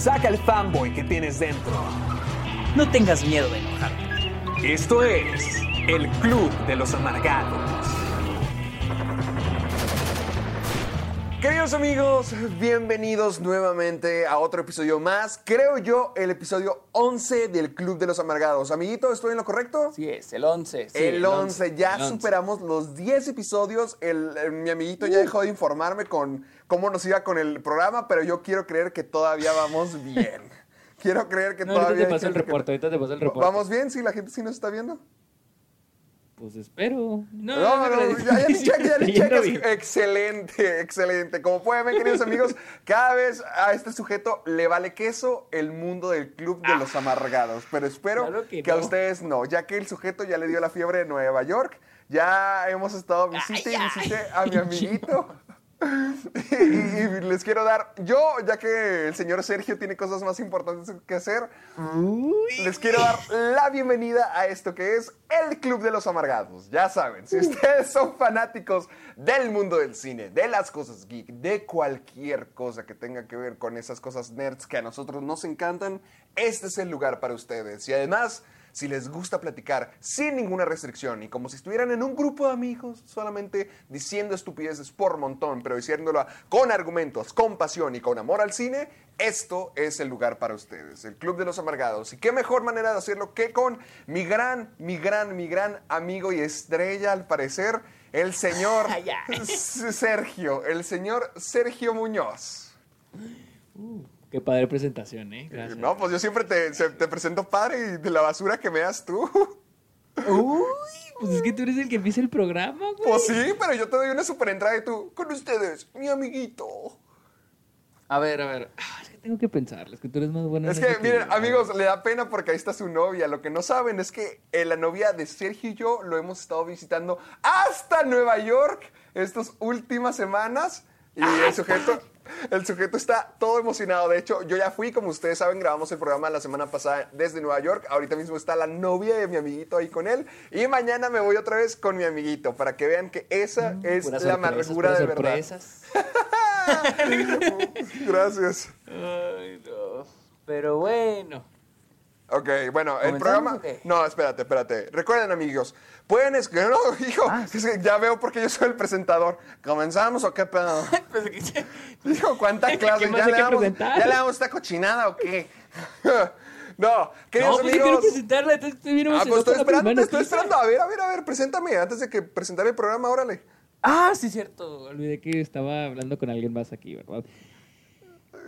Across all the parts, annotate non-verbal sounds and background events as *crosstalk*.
Saca el fanboy que tienes dentro. No tengas miedo de enojarte. Esto es el Club de los Amargados. Queridos amigos, bienvenidos nuevamente a otro episodio más. Creo yo el episodio 11 del Club de los Amargados. Amiguito, ¿estoy en lo correcto? Sí, es el 11. sí, el 11, ya el 11. superamos los 10 episodios. El, el- mi amiguito ya dejó de informarme con cómo nos iba con el programa, pero yo quiero creer que todavía vamos bien. *laughs* quiero creer que No, ahorita todavía. te hay paso el reporte, ahorita te paso el reporte. ¿Vamos bien? ¿Sí? ¿La gente sí nos está viendo? Pues espero. No, No, no, ya, ni *laughs* checa, ya ni bien. Excelente, excelente. Como pueden ver, queridos amigos, cada vez a este sujeto le vale queso el mundo del club de los amargados. Pero espero Claro que que a no. ustedes no, ya que el sujeto ya le dio la fiebre de Nueva York. Ya hemos estado visite y visite a mi amiguito. *laughs* y, y les quiero dar, yo, ya que el señor Sergio tiene cosas más importantes que hacer, les quiero dar la bienvenida a esto que es el Club de los Amargados. Ya saben, si ustedes son fanáticos del mundo del cine, de las cosas geek, de cualquier cosa que tenga que ver con esas cosas nerds que a nosotros nos encantan, este es el lugar para ustedes. Y además, si les gusta platicar sin ninguna restricción y como si estuvieran en un grupo de amigos, solamente diciendo estupideces por montón, pero diciéndolo con argumentos, con pasión y con amor al cine, esto es el lugar para ustedes, el Club de los Amargados. Y qué mejor manera de hacerlo que con mi gran, mi gran, mi gran amigo y estrella, al parecer, el señor *laughs* Ya. Sergio, el señor Sergio Muñoz. Qué padre presentación, ¿eh? Gracias. No, pues yo siempre te, se- te presento padre y de la basura que me das tú. Uy, pues es que tú eres el que empieza el programa, güey. Pues sí, pero yo te doy una super entrada y tú, con ustedes, mi amiguito. A ver, a ver. Ah, es que tengo que pensarlo. Es que tú eres más bueno. en Es que, miren, yo. amigos, le da pena porque ahí está su novia. Lo que no saben es que eh, la novia de Sergio y yo lo hemos estado visitando hasta Nueva York estas últimas semanas. Y el sujeto, el sujeto está todo emocionado. De hecho, yo ya fui, como ustedes saben, grabamos el programa la semana pasada desde Nueva York. Ahorita mismo está la novia de mi amiguito ahí con él. Y mañana me voy otra vez con mi amiguito para que vean que esa es Puras la amargura de verdad. *laughs* Gracias. Ay, no. Pero bueno. Ok, bueno, el ¿Comenzamos programa. No, espérate, espérate. Recuerden, amigos, pueden escribir. No, *laughs* hijo, Ah, que ya veo porque yo soy el presentador. ¿Comenzamos o qué pedo? *laughs* Pues Hijo, ¿cuánta ¿Qué clase? ¿Ya le, damos? ¿Ya le damos esta cochinada o qué? no, *laughs* No, queridos pues yo quiero amigos. presentarla. Estoy bien Ah, pues estoy esperando, te estoy esperando. A ver, a ver, a ver, preséntame antes de que presentar el programa, órale. Ah, sí, cierto. Olvidé que estaba hablando con alguien más aquí, ¿verdad?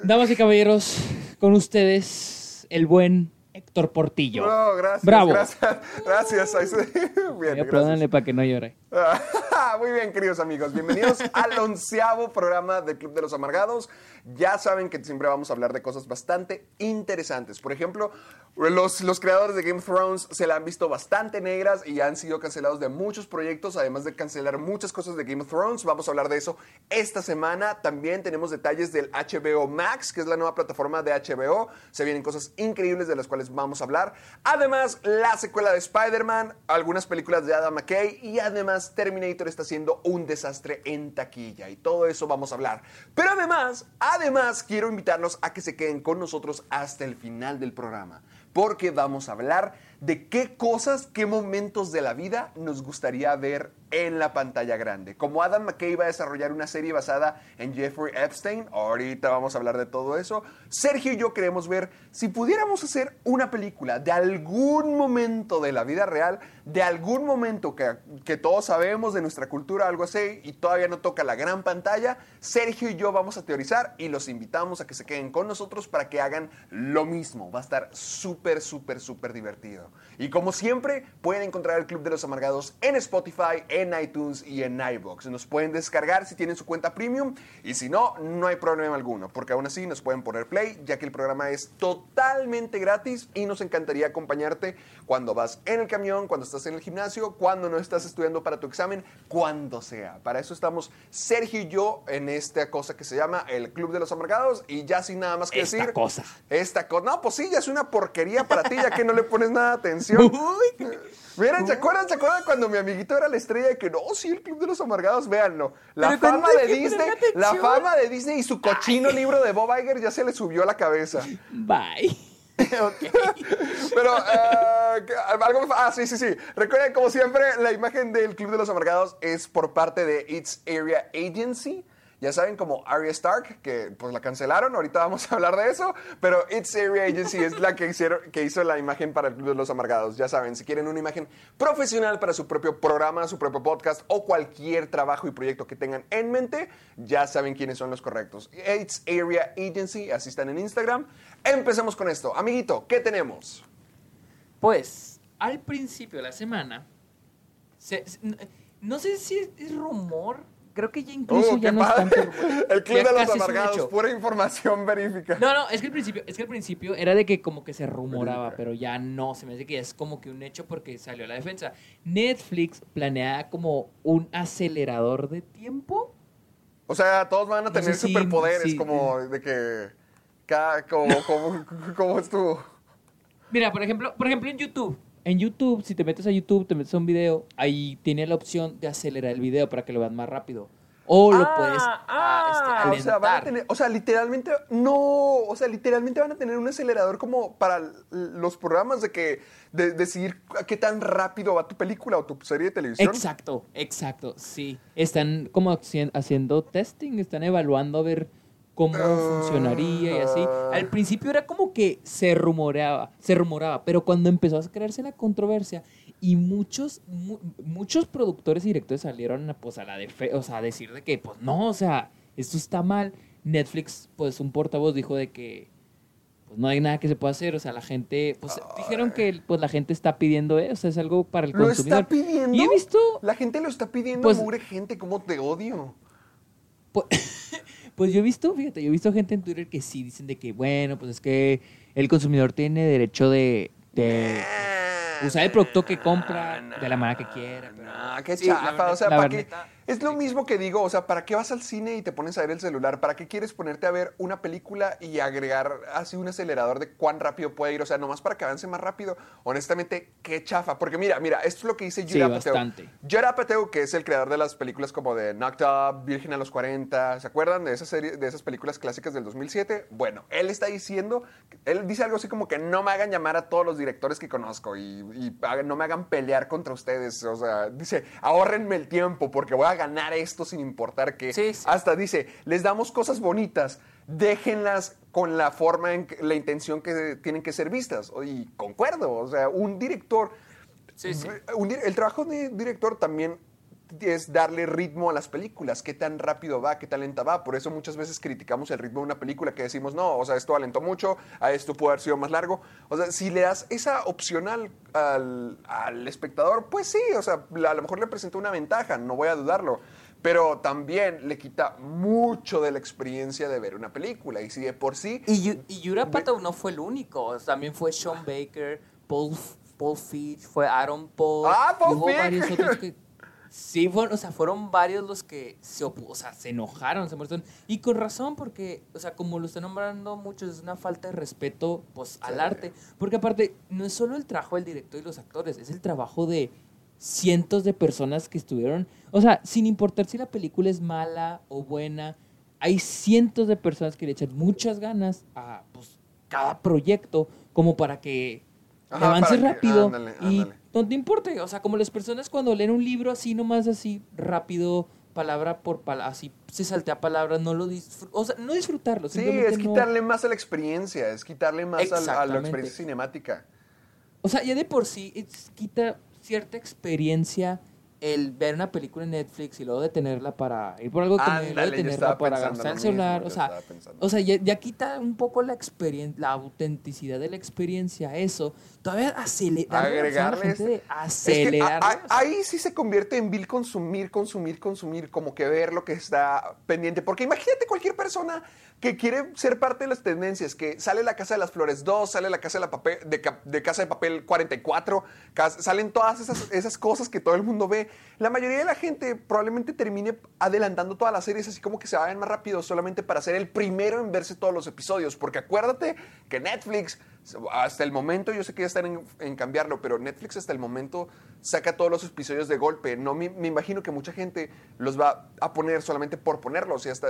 Damas y caballeros, con ustedes, el buen Héctor Portillo. No, gracias. Bravo. Gracias, *laughs* gracias. *laughs* Bien, gracias. Perdónale para que no llore. Ah, *laughs* Muy bien, queridos amigos. Bienvenidos *laughs* al onceavo programa del Club de los Amargados. Ya saben que siempre vamos a hablar de cosas bastante interesantes. Por ejemplo, los, los creadores de Game of Thrones se la han visto bastante negras y han sido cancelados de muchos proyectos, además de cancelar muchas cosas de Game of Thrones. Vamos a hablar de eso esta semana. También tenemos detalles del HBO Max, que es la nueva plataforma de HBO. Se vienen cosas increíbles de las cuales vamos a hablar. Además, la secuela de Spider-Man, algunas películas de Adam McKay y además Terminator está siendo un desastre en taquilla y todo eso vamos a hablar. Pero además, además quiero invitarlos a que se queden con nosotros hasta el final del programa, porque vamos a hablar de qué cosas, qué momentos de la vida nos gustaría ver en la pantalla grande. Como Adam McKay va a desarrollar una serie basada en Jeffrey Epstein, ahorita vamos a hablar de todo eso, Sergio y yo queremos ver si pudiéramos hacer una película de algún momento de la vida real de algún momento que, que todos sabemos de nuestra cultura, algo así, y todavía no toca la gran pantalla, Sergio y yo vamos a teorizar y los invitamos a que se queden con nosotros para que hagan lo mismo. Va a estar súper, súper, súper divertido. Y como siempre, pueden encontrar el Club de los Amargados en Spotify, en iTunes y en iBox. Nos pueden descargar si tienen su cuenta premium y si no, no hay problema alguno, porque aún así nos pueden poner play, ya que el programa es totalmente gratis y nos encantaría acompañarte cuando vas en el camión, cuando estás en el gimnasio, cuando no estás estudiando para tu examen, cuando sea. Para eso estamos Sergio y yo en esta cosa que se llama el Club de los Amargados y ya sin nada más que Esta decir. cosa. Esta cosa. No, pues sí, ya es una porquería para ti, ya que no le pones nada de atención. *laughs* Miren, ¿se acuerdan, ¿se acuerdan cuando mi amiguito era la estrella de que no, sí, el Club de los Amargados, véanlo? La Pero fama de Disney, la fama de Disney y su cochino libro de Bob Iger ya se le subió a la cabeza. Bye. *laughs* Pero, eh, ¿qué- algo, ah, sí, sí, sí. Recuerden, como siempre, la imagen del Club de los Amargados es por parte de It's Area Agency. Ya saben, como Arya Stark, que pues la cancelaron, ahorita vamos a hablar de eso, pero It's Area Agency es la que, hicieron, que hizo la imagen para el Club de los Amargados. Ya saben, si quieren una imagen profesional para su propio programa, su propio podcast o cualquier trabajo y proyecto que tengan en mente, ya saben quiénes son los correctos. It's Area Agency, así están en Instagram. Empecemos con esto. Amiguito, ¿qué tenemos? Pues, al principio de la semana, no sé si es rumor, creo que ya incluso Uh, ya qué no es padre. tanto rumor. *laughs* El Club Ya de los es Amargados, pura información *laughs* verífica. No, no, es que al principio, es que al principio era de que como que se rumoraba, pero ya no, se me hace que ya es como que un hecho porque salió a la defensa. Netflix planea como un acelerador de tiempo. O sea, todos van a No sé tener superpoderes, sí, como de que. Cada, como, como, *laughs* como es tu. Mira, por ejemplo, por ejemplo en YouTube. En YouTube, si te metes a YouTube, te metes a un video, ahí tiene la opción de acelerar el video para que lo veas más rápido. O lo Ah, puedes ah, ah, este, o sea, van a tener, o sea, literalmente, no, o sea, literalmente van a tener un acelerador como para los programas de que, de decidir qué tan rápido va tu película o tu serie de televisión. Exacto, exacto, sí. Están como haci- haciendo testing, están evaluando a ver cómo funcionaría y así. Ah. Al principio era como que se rumoreaba, se rumoraba, pero cuando empezó a crearse la controversia y muchos mu- muchos productores y directores salieron a, pues a la defe- o sea, a decir de que pues no, o sea, esto está mal. Netflix, pues un portavoz dijo de que pues no hay nada que se pueda hacer, o sea, la gente, pues dijeron que pues la gente está pidiendo eso, o sea, es algo para el ¿Lo consumidor. está pidiendo? Y he visto La gente lo está pidiendo, Pues- mugre gente, cómo te odio. Pues, *laughs* pues yo he visto, fíjate, yo he visto gente en Twitter que sí dicen de que, bueno, pues es que el consumidor tiene derecho de, de usar el producto que compra de la manera que quiera. pero- No, qué Sí, la chafa. o sea, la ¿para qué? Es lo mismo que digo, o sea, ¿para qué vas al cine y te pones a ver el celular? ¿Para qué quieres ponerte a ver una película y agregar así un acelerador de cuán rápido puede ir? O sea, nomás para que avance más rápido. Honestamente, qué chafa. Porque mira, mira, esto es lo que dice Sí, Judd bastante. Judd Apatow, que es el creador de las películas como de Knocked Up, Virgen a los 40, ¿se acuerdan de esa serie, de esas películas clásicas del 2007? Bueno, él está diciendo, él dice algo así como que no me hagan llamar a todos los directores que conozco y, no me hagan pelear contra ustedes. O sea, dice, ahórrenme el tiempo porque voy a ganar esto sin importar que... Sí, sí. Hasta dice, les damos cosas bonitas, déjenlas con la forma, en que- la intención que tienen que ser vistas. Y concuerdo, o sea, un director... Sí, un el trabajo de director también es darle ritmo a las películas, qué tan rápido va, qué tan lenta va. Por eso muchas veces criticamos el ritmo de una película que decimos, no, o sea, esto alentó mucho, a esto pudo haber sido más largo. O sea, si le das esa opción al, al- al espectador, pues sí, o sea, a lo mejor le presenta una ventaja, no voy a dudarlo. Pero también le quita mucho de la experiencia de ver una película. Y si de por sí Y, y Yura Apatow no fue el único, también fue Sean Baker, Paul, Paul Fitch, fue Aaron Paul. Ah, Paul Fitch. varios otros que... Sí, fueron, o sea, fueron varios los que se, opu- o sea, se enojaron, se molestaron. Y con razón, porque, o sea, como lo están nombrando muchos, es una falta de respeto pues, al arte. Porque aparte, no es solo el trabajo del director y los actores, es el trabajo de cientos de personas que estuvieron. O sea, sin importar si la película es mala o buena, hay cientos de personas que le echan muchas ganas a pues, cada proyecto como para que Ajá, avance que- rápido ándale, y ándale. no te importe. O sea, como las personas cuando leen un libro así nomás así rápido, palabra por palabra, así se saltea palabras, no lo o sea, no disfrutarlo. Sí, es no- quitarle más a la experiencia, es quitarle más a, la experiencia cinemática. O sea, ya de por sí es- quita cierta experiencia el ver una película en Netflix y luego detenerla para ir por algo que Ándale, yo detenerla para lo el celular, o sea, o sea, ya, ya quita un poco la experiencia, la autenticidad de la experiencia, eso. Todavía acelerar, Agregarle gente de este- Es que ahí sí se convierte en vil consumir, consumir, consumir, como que ver lo que está pendiente. Porque imagínate cualquier persona que quiere ser parte de las tendencias, que sale la Casa de las Flores 2, sale la Casa de, la papel, de, Ca- de Casa de Papel 44, cas- salen todas esas, esas cosas que todo el mundo ve. La mayoría de la gente probablemente termine adelantando todas las series así como que se vayan más rápido solamente para ser el primero en verse todos los episodios. Porque acuérdate que Netflix, hasta el momento, yo sé que ya en, en cambiarlo, pero Netflix hasta el momento saca todos los episodios de golpe. No me, me imagino que mucha gente los va a poner solamente por ponerlos. Y hasta,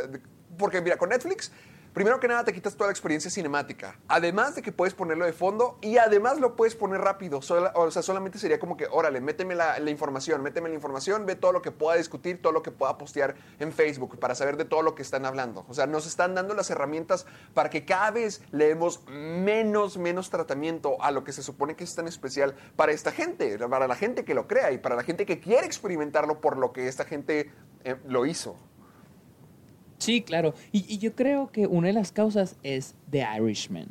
porque mira, con Netflix, primero que nada te quitas toda la experiencia cinemática. Además de que puedes ponerlo de fondo y además lo puedes poner rápido. O sea, solamente sería como que, órale, méteme la, la información, méteme la información, ve todo lo que pueda discutir, todo lo que pueda postear en Facebook para saber de todo lo que están hablando. O sea, nos están dando las herramientas para que cada vez le demos menos, menos tratamiento a lo que se supone que es tan especial para esta gente, para la gente que lo crea y para la gente que quiere experimentarlo por lo que esta gente eh, lo hizo. Sí, claro. Y, y yo creo que una de las causas es The Irishman.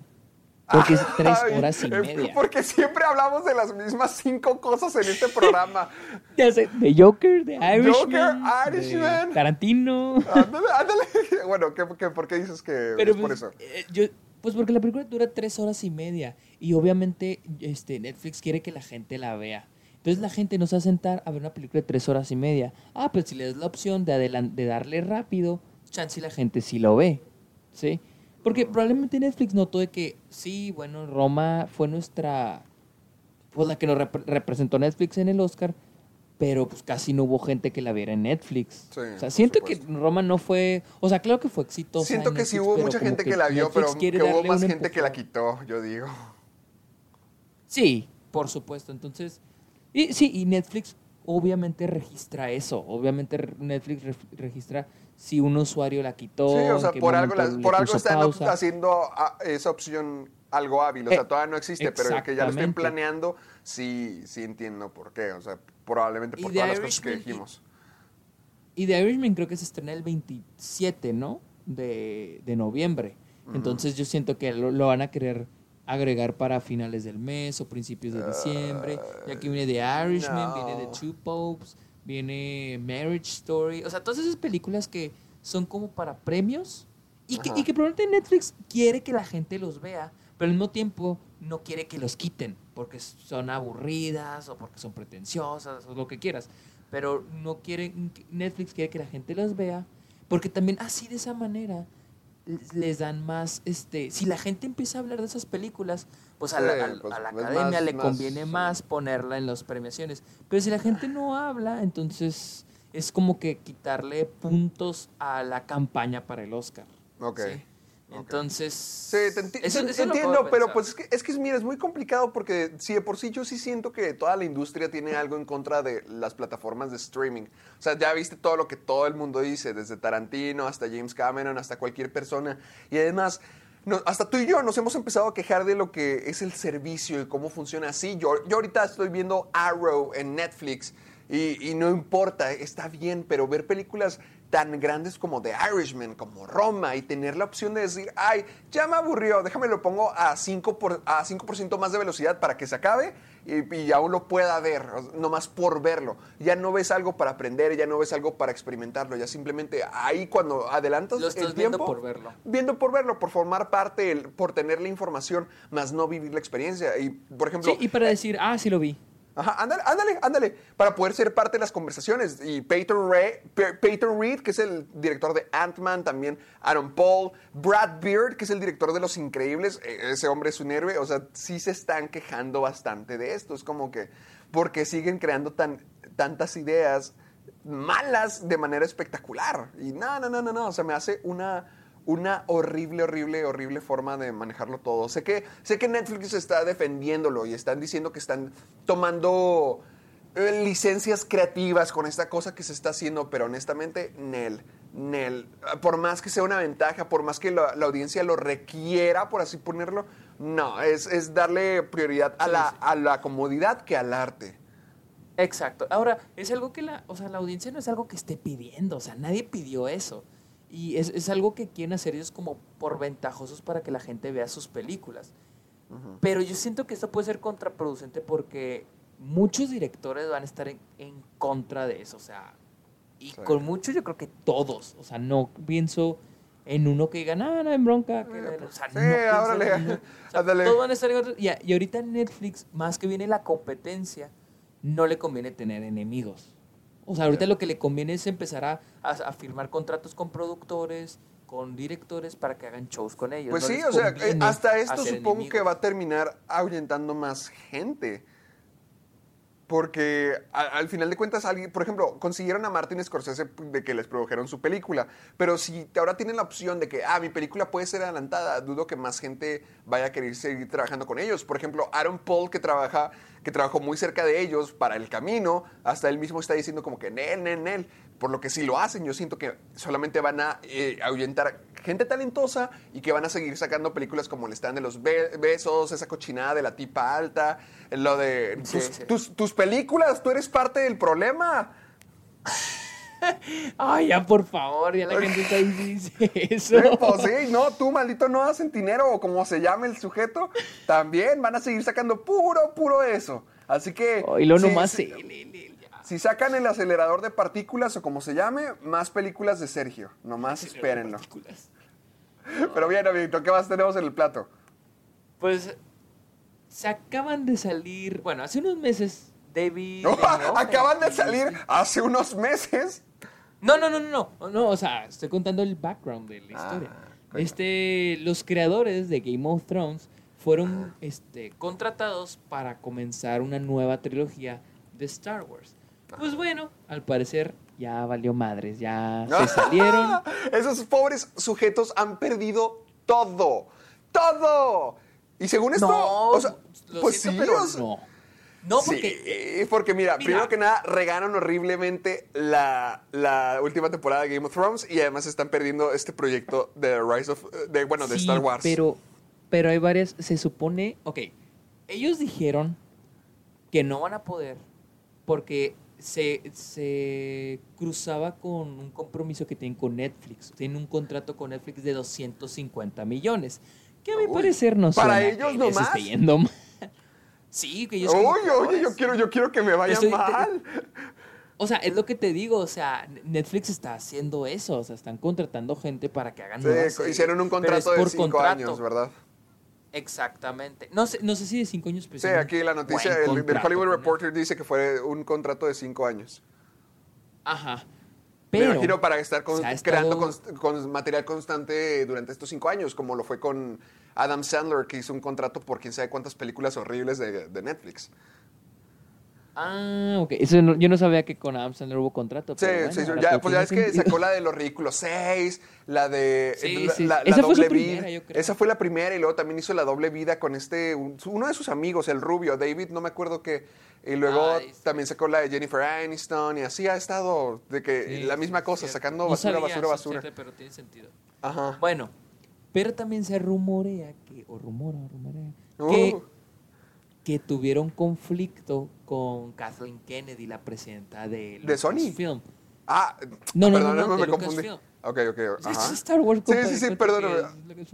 Porque es *laughs* tres horas y media. Porque siempre hablamos de las mismas cinco cosas en este programa. *laughs* Ya sé, The Joker, The Irishman. Joker, de Irishman. Tarantino. ándale, ándale. *laughs* Bueno, ¿qué, qué- por qué dices que Pero es por pues, eso? eh, yo, pues porque la película dura tres horas y media. Y obviamente este, Netflix quiere que la gente la vea. Entonces la gente no se va a sentar a ver una película de tres horas y media. Ah, pues si le das la opción de, de darle rápido, chance y la gente sí lo ve. ¿Sí? Porque probablemente Netflix notó de que, sí, bueno, Roma fue nuestra... Pues la que nos rep- representó Netflix en el Oscar, pero pues casi no hubo gente que la viera en Netflix. Sí, o sea, siento que. Roma no fue... O sea, claro que fue exitosa. Siento en que sí hubo mucha gente que, la vio, Netflix pero que hubo más gente que la quitó, yo digo. Sí, por supuesto. Entonces, y sí, y Netflix obviamente registra eso. Obviamente Netflix re- registra si un usuario la quitó. Sí, o sea, por algo, la- por algo están pausa. haciendo ah, esa opción algo hábil. O sea, Eh, todavía no existe, pero que ya lo estén planeando, sí, sí entiendo por qué. O sea, probablemente por todas las cosas que Irishman y- dijimos. Y The Irishman creo que se estrena el 27, ¿no? De, de noviembre. Entonces yo siento que lo, lo van a querer agregar para finales del mes o principios de diciembre. Y aquí viene The Irishman, no. viene The Two Popes, viene Marriage Story. O sea, todas esas películas que son como para premios y que, y que probablemente Netflix quiere que la gente los vea, pero al mismo tiempo no quiere que los quiten porque son aburridas o porque son pretenciosas o lo que quieras. Pero no quieren, Netflix quiere que la gente los vea porque también así de esa manera les- dan más, este, si la gente empieza a hablar de esas películas, pues a la, pues, a la es academia más- le conviene más ponerla en las premiaciones. Pero si la gente no habla, entonces es como que quitarle puntos a la campaña para el Oscar. Ok. ¿sí? Entonces... Sí, te, enti- eso- te- eso te es lo que entiendo, pero pues es que, es que, mira, es muy complicado porque si de por sí yo sí siento que toda la industria tiene algo en contra de las plataformas de streaming. O sea, ya viste todo lo que todo el mundo dice, desde Tarantino hasta James Cameron, hasta cualquier persona. Y además, no- hasta tú y yo nos hemos empezado a quejar de lo que es el servicio y cómo funciona así. Yo, yo ahorita estoy viendo Arrow en Netflix y, y no importa, está bien, pero ver películas tan grandes como The Irishman, como Roma, y tener la opción de decir, ay, ya me aburrió, déjame lo pongo a 5%, por, a 5 más de velocidad para que se acabe y, y aún lo pueda ver, nomás por verlo. Ya no ves algo para aprender, ya no ves algo para experimentarlo, ya simplemente ahí cuando adelantas Lo estás el viendo tiempo, por verlo. Viendo por verlo, por formar parte, el- por tener la información, más no vivir la experiencia. Y, por ejemplo, Sí, y para decir, ah, sí lo vi. Ajá, ándale, ándale, ándale, para poder ser parte de las conversaciones. Y Peyton, Re- Pe- Peyton Reed, que es el director de Ant-Man, también Aaron Paul, Brad Beard, que es el director de Los Increíbles, eh, ese hombre es un héroe, o sea, sí se están quejando bastante de esto, es como que, porque siguen creando tan, tantas ideas malas de manera espectacular. Y no, no, no, no, no, o sea, me hace una una horrible, horrible, horrible forma de manejarlo todo. Sé que, sé que Netflix está defendiéndolo y están diciendo que están tomando eh, licencias creativas con esta cosa que se está haciendo, pero honestamente, Nel, Nel, por más que sea una ventaja, por más que la, la audiencia lo requiera, por así ponerlo, no, es, es darle prioridad a la, a la comodidad que al arte. Exacto. Ahora, es algo que la, o sea, la audiencia no es algo que esté pidiendo, o sea, nadie pidió eso. Y es, es algo que quieren hacer ellos como por ventajosos para que la gente vea sus películas. Pero yo siento que esto puede ser contraproducente porque muchos directores van a estar en, en contra de eso, o sea, y Sí. con muchos yo creo que todos, o sea, no pienso en uno que diga, no, no, en bronca, que, o sea, Sí, no pienso órale, en uno. O sea, ándale. todos van a estar en contra. Y, y ahorita Netflix, más que viene la competencia, no le conviene tener enemigos. O sea, ahorita lo que le conviene es empezar a, a- a firmar contratos con productores, con directores para que hagan shows con ellos. Pues No sí, o sea, eh, hasta esto supongo que va a terminar ahuyentando más gente. Porque a- al final de cuentas, alguien, por ejemplo, consiguieron a Martin Scorsese de que les produjeron su película. Pero si ahora tienen la opción de que, ah, mi película puede ser adelantada, dudo que más gente vaya a querer seguir trabajando con ellos. Por ejemplo, Aaron Paul, que trabaja, que trabajó muy cerca de ellos para el camino, hasta él mismo está diciendo como que, Nel, Nel, Nel. Por lo que si lo hacen, yo siento que solamente van a eh, ahuyentar gente talentosa y que van a seguir sacando películas como el stand de los be- besos, esa cochinada de la tipa alta, lo de tus, Sí. tus- tus películas, tú eres parte del problema. Ay, ya por favor, ya la gente está dice eso. Sí, pues sí, no, tú maldito no centinero o como se llame el sujeto, también van a seguir sacando puro, puro eso. Así que... Y lo sí, nomás sí. Si sacan el acelerador de partículas o como se llame, más películas de Sergio. Nomás espérenlo. Pero bien, amiguito, ¿qué más tenemos en el plato? Pues se acaban de salir, bueno, hace unos meses, David. *laughs* Benioff, Acaban de salir hace unos meses. No, no, no, no, no, no, o sea, estoy contando el background de la historia. coño. este, los creadores de Game of Thrones fueron este, contratados para comenzar una nueva trilogía de Star Wars. Pues bueno, al parecer ya valió madres, ya *laughs* se salieron. Esos pobres sujetos han perdido todo. ¡Todo! Y según esto, No, o sea, lo pues siento, sí, pero no. No, porque Sí, porque mira, Mira. primero que nada, regaron horriblemente la, la última temporada de Game of Thrones y además están perdiendo este proyecto de Rise of, de, bueno, de Star Wars. Pero, pero hay varias, se supone, ok, ellos dijeron que no van a poder porque se, se cruzaba con un compromiso que tienen con Netflix. Tienen un contrato con Netflix de 250 millones. Que a mi Uy, parecer no ¿para ellos nomás? Sí, que ellos como Oye, oye, yo quiero, yo quiero que me vaya estoy- te- mal. O sea, es lo que te digo, o sea, Netflix está haciendo eso, o sea, están contratando gente para que hagan Sí, series, hicieron un contrato de cinco contrato. años, ¿verdad? Exactamente. No sé, no sé si de cinco años, pero Sí, aquí la noticia el, del contrato Hollywood con él. Reporter dice que fue un contrato de cinco años. Ajá. Me Pero, imagino para estar con- creando estado- con material constante durante estos cinco años, como lo fue con Adam Sandler, que hizo un contrato por quién sabe cuántas películas horribles de, de Netflix. Ah, ok. Eso no- yo no sabía que con Adam Sandler hubo contrato. Sí, pero sí, ya, pues ya es que sacó la de los ridículos 6, la de Sí, la, sí, la- Esa fue su doble primera, vida. yo creo. Esa fue la primera y luego también hizo la doble vida con este un- uno de sus amigos, el rubio David, no me acuerdo qué. Y luego Ah, sí. también sacó la de Jennifer Aniston y así ha estado de que la misma cosa, sacando No basura, sabía, basura, basura. cierto, pero tiene sentido. Ajá. Bueno, pero también se rumorea que, o rumora, o rumorea, Uh. que tuvieron conflicto con Kathleen Kennedy, la presidenta de, ¿De Sony? Lucasfilm. Ah, No, no, no, no, me confundí. Ok, ok, Es ajá. Star Wars. Sí, sí, sí, que perdóname. es.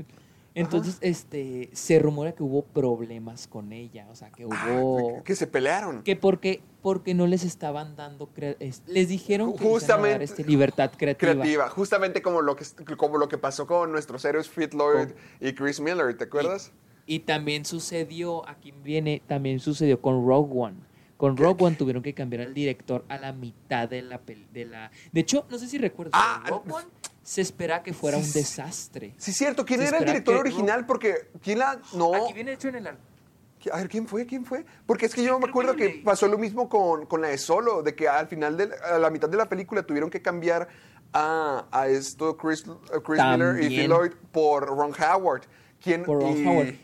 Entonces, este, se rumora que hubo problemas con ella, o sea, que hubo... Ah, que se pelearon. Que porque, porque no les estaban dando... es- Les dijeron que les iban a dar, Justamente- este, libertad creativa. Creativa, justamente como lo que como lo que pasó con nuestros héroes Fit Lloyd y Chris Miller, ¿te acuerdas? Y también sucedió, aquí viene, también sucedió con Rogue One. Con Rogue One tuvieron que cambiar al director a la mitad de la... De, la, de hecho, no sé si recuerdas, Ah, Rogue One se espera que fuera un sí, desastre. Sí, cierto. ¿Quién Se era el director que- original? Porque quién la no. Aquí viene hecho en el... A ver, ¿quién fue? ¿Quién fue? Porque es que yo me acuerdo que pasó lo mismo con, con la de Solo, de que al final, de, a la mitad de la película tuvieron que cambiar a, a esto Chris, a Chris Miller y. Phil Lloyd por Ron Howard. ¿Quién, Por Ron y- Howard.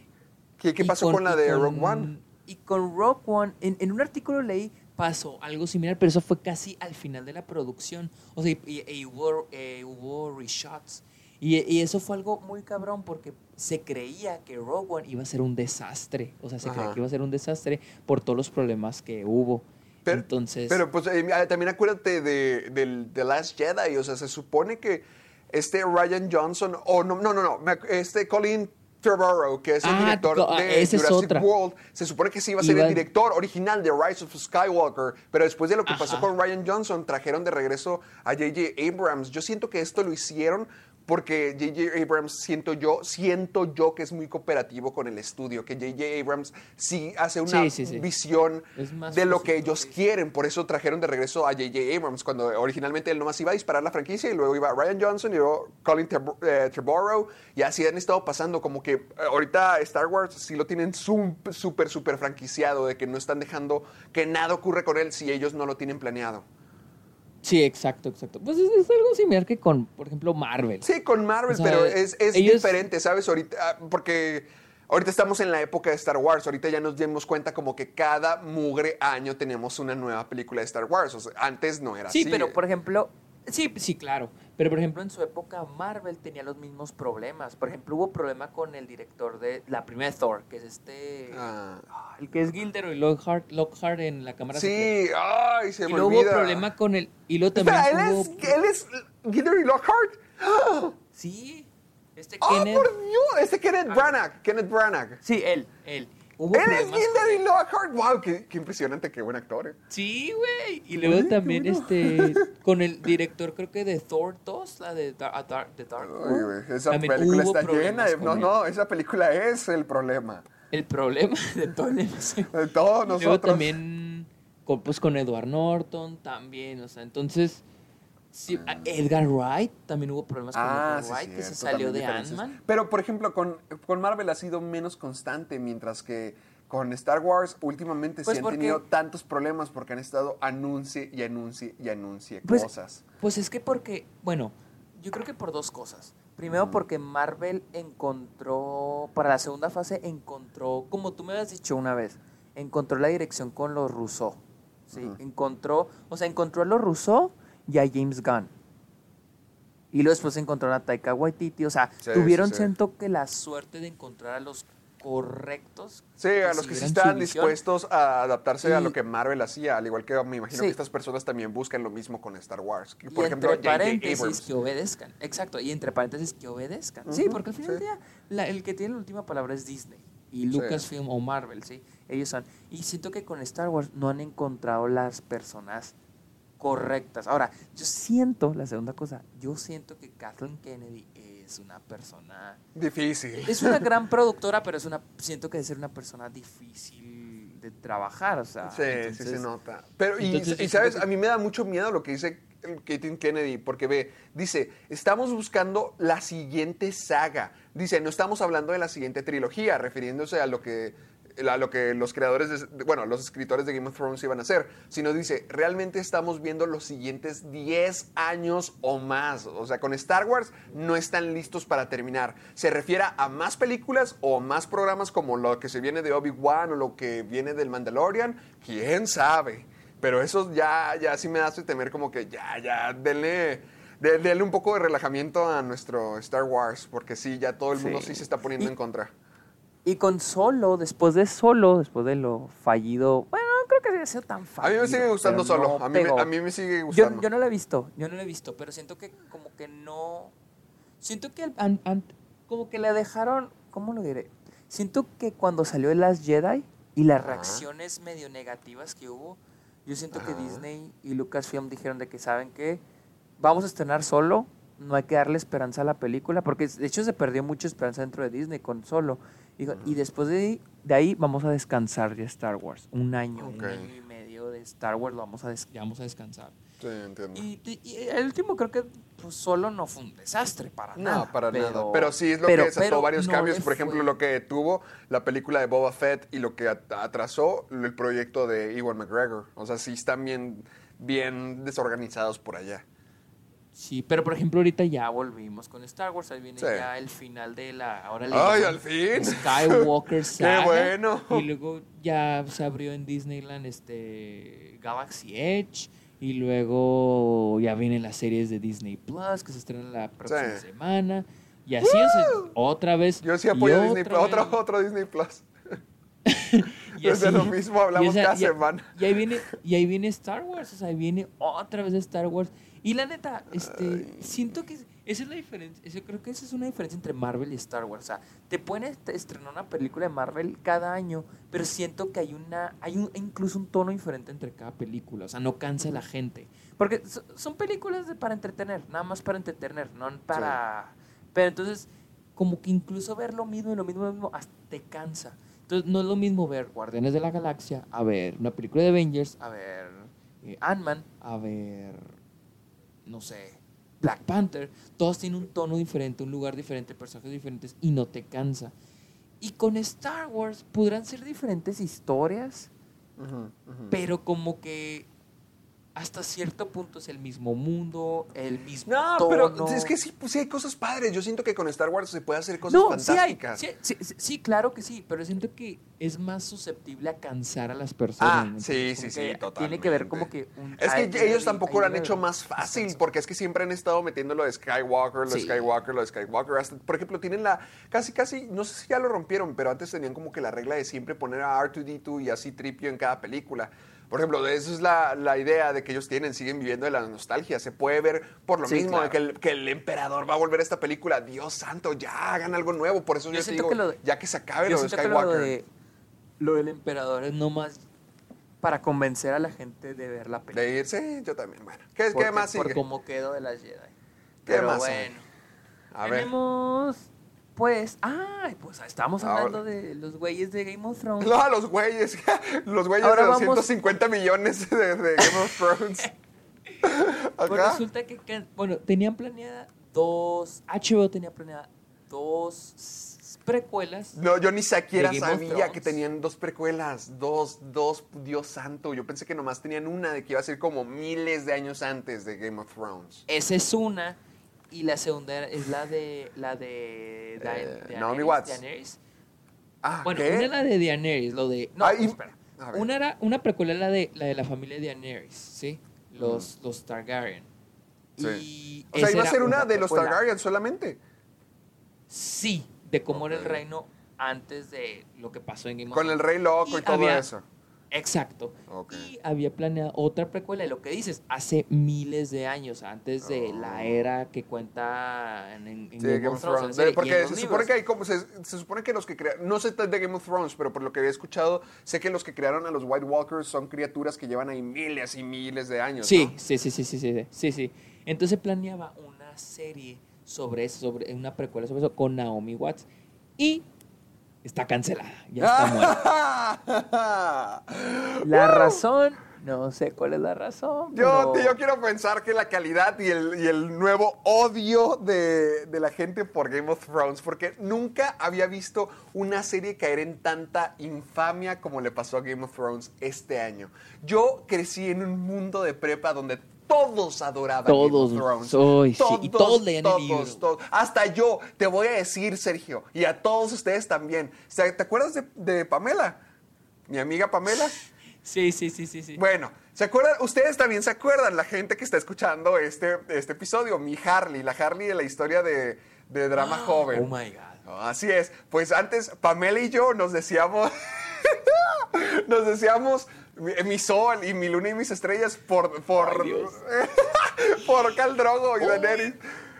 ¿Qué, qué pasó con, la de con- Rogue One? Y con Rogue One, en, en un artículo leí, pasó algo similar, pero eso fue casi al final de la producción. O sea, y, y- y hubo, eh, hubo reshots. Y, y eso fue algo muy cabrón porque se creía que Rogue One iba a ser un desastre. O sea, se creía Ajá. que iba a ser un desastre por todos los problemas que hubo. Pero, Entonces. pero pues eh, también acuérdate de, del The Last Jedi, o sea, se supone que este Ryan Johnson, o no, no, no, no, este Colin Trevorrow, que es el Ah, director ah, de esa es Jurassic otra. World, se supone que sí iba a ser Iba- el director original de Rise of Skywalker, pero después de lo que pasó con Ryan Johnson, trajeron de regreso a J.J. Abrams. Yo siento que esto lo hicieron porque J.J. Abrams siento yo, siento yo que es muy cooperativo con el estudio, que J.J. Abrams sí hace una Sí, sí, sí. visión de lo que ellos quieren, por eso trajeron de regreso a J.J. Abrams, cuando originalmente él nomás iba a disparar la franquicia y luego iba Ryan Johnson y luego Colin eh, Trevorrow y así han estado pasando, como que eh, ahorita Star Wars sí lo tienen súper, súper franquiciado, de que no están dejando que nada ocurra con él si ellos no lo tienen planeado. Sí, exacto, exacto. Pues es, es algo similar que con, por ejemplo, Marvel. Sí, con Marvel, O sea, pero es, es ellos- diferente, ¿sabes? Ahorita, ah, porque ahorita estamos en la época de Star Wars, ahorita ya nos dimos cuenta como que cada mugre año tenemos una nueva película de Star Wars, o sea, antes no era Sí, así. pero por ejemplo, sí, sí, claro. Pero por ejemplo, en su época Marvel tenía los mismos problemas. Por ejemplo, hubo problema con el director de la primera Thor, que es este Ah. ah, el que es Gilderoy Lockhart, Lockhart en la cámara secreta. Sí, ay, se Y me luego hubo problema con el y luego también Espera, él hubo es, él es Gilderoy Lockhart. Sí, este ¡Oh, Kenneth por Dios! Este Kenneth Branagh, Kenneth Branagh. Sí, él, él. Hubo Él es Gilderoy. Lockhart. ¡Wow! Qué, qué impresionante, qué buen actor. eh. Sí, güey. Y luego también bueno. este *laughs* con el director creo que de Thor 2, la de Dar- a Dar- de Dark esa también película está llena de... No, él. no, esa película es el problema. El problema *laughs* de todo el MCU. De todos Y Luego nosotros. también con, pues con Edward Norton también, o sea, entonces sí, a Edgar Wright también hubo problemas con Ah, Edgar sí, Wright que se salió de. Ant-Man. Pero, por ejemplo, con, con Marvel ha sido menos constante, mientras que con Star Wars últimamente Pues sí han tenido tantos problemas porque han estado anuncie y anuncie y anuncie Pues, cosas. pues es que porque, bueno, yo creo que por dos cosas. Primero porque Marvel encontró, para la segunda fase encontró, como tú me habías dicho una vez, encontró la dirección con los Rousseau. ¿sí? Encontró, o sea, encontró a los Rousseau y a James Gunn. Y luego después encontró a Taika Waititi. O sea, Sí, tuvieron, sí, siento que la suerte de encontrar a los correctos. Sí, a los que sí visión. dispuestos a adaptarse a Y- lo que Marvel hacía, al igual que me imagino Sí. que estas personas también buscan lo mismo con Star Wars. Y Por ejemplo, entre paréntesis Abrams. que obedezcan. Exacto, y entre paréntesis que obedezcan. Sí, porque al final del sí. día la- el que tiene la última palabra es Disney. Y Lucasfilm o Marvel, ¿sí? Ellos son. Y siento que con Star Wars no han encontrado las personas correctas. Ahora, yo siento, la segunda cosa, yo siento que Kathleen Kennedy es una persona... Difícil. Es una *laughs* gran productora, pero es una siento que debe ser una persona difícil de trabajar, o sea... Sí, sí se nota. Pero, y, entonces yo y, sabes, que- a mí me da mucho miedo lo que dice Caitlin Kennedy, porque ve, dice, estamos buscando la siguiente saga. Dice, no estamos hablando de la siguiente trilogía, refiriéndose a lo que a lo que los creadores, de- bueno, los escritores de Game of Thrones iban a hacer, sino dice, realmente estamos viendo los siguientes 10 años o más. O sea, con Star Wars no están listos para terminar. Se refiere a más películas o más programas como lo que se viene de Obi-Wan o lo que viene del Mandalorian, quién sabe. Pero eso ya, ya sí me hace temer como que ya, ya, denle, de- denle un poco de relajamiento a nuestro Star Wars, porque sí, ya todo el mundo sí, Sí. se está poniendo Y- en contra. Y con Solo, después de Solo, después de lo fallido, bueno, no creo que haya sido tan A fallido. mí me sigue gustando solo, no a, mí me, a mí me sigue gustando. yo no lo he visto, yo no lo he visto, pero siento que como que no... Siento que al- an- an- como que le dejaron, ¿cómo lo diré? Siento que cuando salió The Last Jedi y las Ajá. reacciones medio negativas que hubo, yo siento que. Disney y Lucasfilm dijeron de que saben que vamos a estrenar solo, no hay que darle esperanza a la película, porque de hecho se perdió mucha esperanza dentro de Disney con solo. Dijo, Y después de ahí, de ahí vamos a descansar de Star Wars. Un año, un año y medio de Star Wars lo vamos a, des- ya vamos a descansar. Sí, entiendo. Y, y- y el último creo que pues, solo no fue un desastre para nada. No, para pero- nada. Pero sí es lo pero- que desató varios no cambios. Por ejemplo, fue. lo que tuvo la película de Boba Fett y lo que at- atrasó el proyecto de Ewan McGregor. O sea, sí están bien, bien desorganizados por allá. Sí, pero por ejemplo ahorita ya volvimos con Star Wars, ahí viene Sí. ya el final de la... Ahora le ¡Ay, al fin! Skywalker *laughs* Saga. bueno! Y luego ya se abrió en Disneyland este Galaxy Edge. Y luego ya vienen las series de Disney Plus que se estrenan la próxima Sí. semana. Y así, sea, otra vez. Yo sí apoyo Disney otra Plus. Otro, otro Disney Plus. *laughs* Y así- lo mismo hablamos y esa- cada y- semana. Y ahí viene, y ahí viene Star Wars, o sea, ahí viene otra vez Star Wars. Y la neta, este, siento que esa es la diferencia, eso- creo que esa es una diferencia entre Marvel y Star Wars. O sea, te pueden est- estrenar una película de Marvel cada año, pero siento que hay una, hay un, incluso un tono diferente entre cada película. O sea, no cansa a la gente. Porque so- son películas de- para entretener, nada más para entretener, no para... Pero entonces, como que incluso ver lo mismo y lo mismo, lo mismo, hasta te cansa. Entonces, no es lo mismo ver Guardianes de la Galaxia, a ver una película de Avengers, a ver eh, Ant-Man, a ver, no sé, Black Panther. Todos tienen un tono diferente, un lugar diferente, personajes diferentes y no te cansa. Y con Star Wars podrán ser diferentes historias, pero como que hasta cierto punto es el mismo mundo, el mismo No, tono. pero es que sí, pues sí hay cosas padres. Yo siento que con Star Wars se puede hacer cosas no, sí hay. fantásticas. Sí, sí, sí, sí, claro que sí, pero siento que es más susceptible a cansar a las personas. Ah, ¿me sí, sí, sí, totalmente. Tiene que ver como que un... Es hay- que ellos hay- tampoco lo han hecho más fácil, porque es que siempre han estado metiendo lo de Skywalker, lo de. Skywalker, lo de Skywalker. Hasta, por ejemplo, tienen la. Casi, casi. No sé si ya lo rompieron, pero antes tenían como que la regla de siempre poner a R2D2 y así Tripio en cada película. Por ejemplo, de eso es la, la idea de que ellos tienen, siguen viviendo de la nostalgia. Se puede ver por lo Sí, mismo, claro. de que, el, que el emperador va a volver a esta película. Dios santo, ya hagan algo nuevo. Por eso yo, Yo te digo, que lo de- ya que se acabe lo de Skywalker. lo, de, lo del emperador es nomás para convencer a la gente de ver la película. De irse, yo también. Bueno, ¿qué, qué Porque- más sigue? Por cómo quedó de las Jedi. ¿Qué Pero más bueno. A ver. Tenemos, pues, ay, pues estamos Ahora- hablando de los güeyes de Game of Thrones. No, los güeyes, *laughs* los güeyes Ahora de vamos- 250 millones de, de Game of *laughs* Thrones. Pues resulta que, que- bueno, tenían planeada dos, HBO tenía planeada dos precuelas. No, yo ni siquiera sabía que tenían dos precuelas, dos, dos, Dios santo. Yo pensé que nomás tenían una de que iba a ser como miles de años antes de Game of Thrones. Esa es una. Y la segunda es la de, la de, Da- Eh, Daenerys, Naomi Watts. Daenerys. Ah, Bueno, ¿qué? una es la de Daenerys, lo de... No, Ah, y- espera. Una era, una precuela era la de, la de la familia de Daenerys, ¿sí? Los, los Targaryen. Sí. Y O sea, iba a era ser una de los. Targaryen solamente. Sí, de cómo era el reino antes de lo que pasó en Game of Con el Thrones. rey loco y, todo había- eso. Exacto. Y había planeado otra precuela, de lo que dices, hace miles de años, antes de Oh. la era que cuenta en, en- en Sí, Game, of Thrones. serie porque se supone que hay como se, se supone que los que crearon no sé de Game of Thrones, pero por lo que he escuchado sé que los que crearon a los White Walkers son criaturas que llevan ahí miles y miles de años. Sí, ¿no? sí, sí, sí, sí, sí, sí, sí. Entonces planeaba una serie sobre eso, sobre una precuela sobre eso con Naomi Watts y está cancelada, ya está muerta. *laughs* La razón, no sé cuál es la razón. Yo, pero- yo quiero pensar que la calidad y el, y el nuevo odio de, de la gente por Game of Thrones, porque nunca había visto una serie caer en tanta infamia como le pasó a Game of Thrones este año. Yo crecí en un mundo de prepa donde todos adoraban Todos, Game of Thrones. ay, sí, y todos leían el todos, libro. todos. Hasta yo, te voy a decir, Sergio, y a todos ustedes también. O sea, ¿Te acuerdas de, de Pamela? Mi amiga Pamela. Sí, sí, sí, sí, sí. Bueno, ¿se acuerdan? Ustedes también se acuerdan, la gente que está escuchando este, este episodio, mi Harley, la Harley de la historia de, de drama joven. Oh my God. Oh, Así es. Pues antes, Pamela y yo nos decíamos. *laughs* nos decíamos mi, mi sol y mi luna y mis estrellas por. por. *laughs* Por Caldrogo y Daenerys.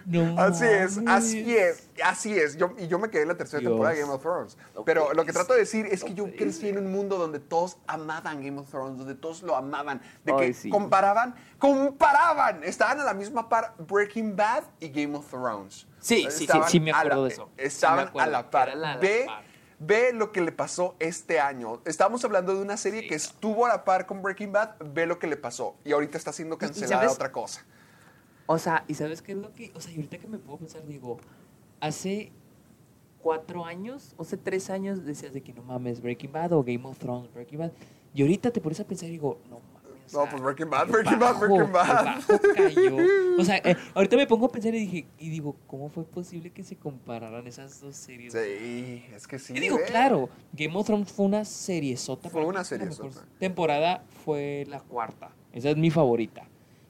No Así es, así es, así es. Yo, y yo me quedé en la tercera Dios. temporada de Game of Thrones. No Pero lo que trato de decir es que no yo puedes. crecí en un mundo donde todos amaban Game of Thrones, donde todos lo amaban, de Ay, que sí. comparaban, comparaban, estaban a la misma par Breaking Bad y Game of Thrones. Sí, sí, sí, sí me acuerdo la- de eso. Sí Estaban acuerdo, a la par. la- la ve, par. Ve lo que le pasó este año. Estamos hablando de una serie Sí, que no. estuvo a la par con Breaking Bad, ve lo que le pasó. Y ahorita está siendo cancelada otra cosa. O sea, ¿y sabes qué es lo que...? O sea, y ahorita que me puedo pensar, digo, hace cuatro años, o hace tres años decías de que no mames, Breaking Bad o Game of Thrones, Breaking Bad. Y ahorita te pones a pensar y digo, no No, pues Breaking Bad, Breaking Bad, bajo, Breaking qué Bad. cayó. O sea, eh, *laughs* ahorita me pongo a pensar y dije, y digo, ¿cómo fue posible que se compararan esas dos series? Sí, es que sí. Y digo, ve. claro, Game of Thrones fue una serie sota. Fue una seriezota. temporada fue la cuarta. Esa es mi favorita.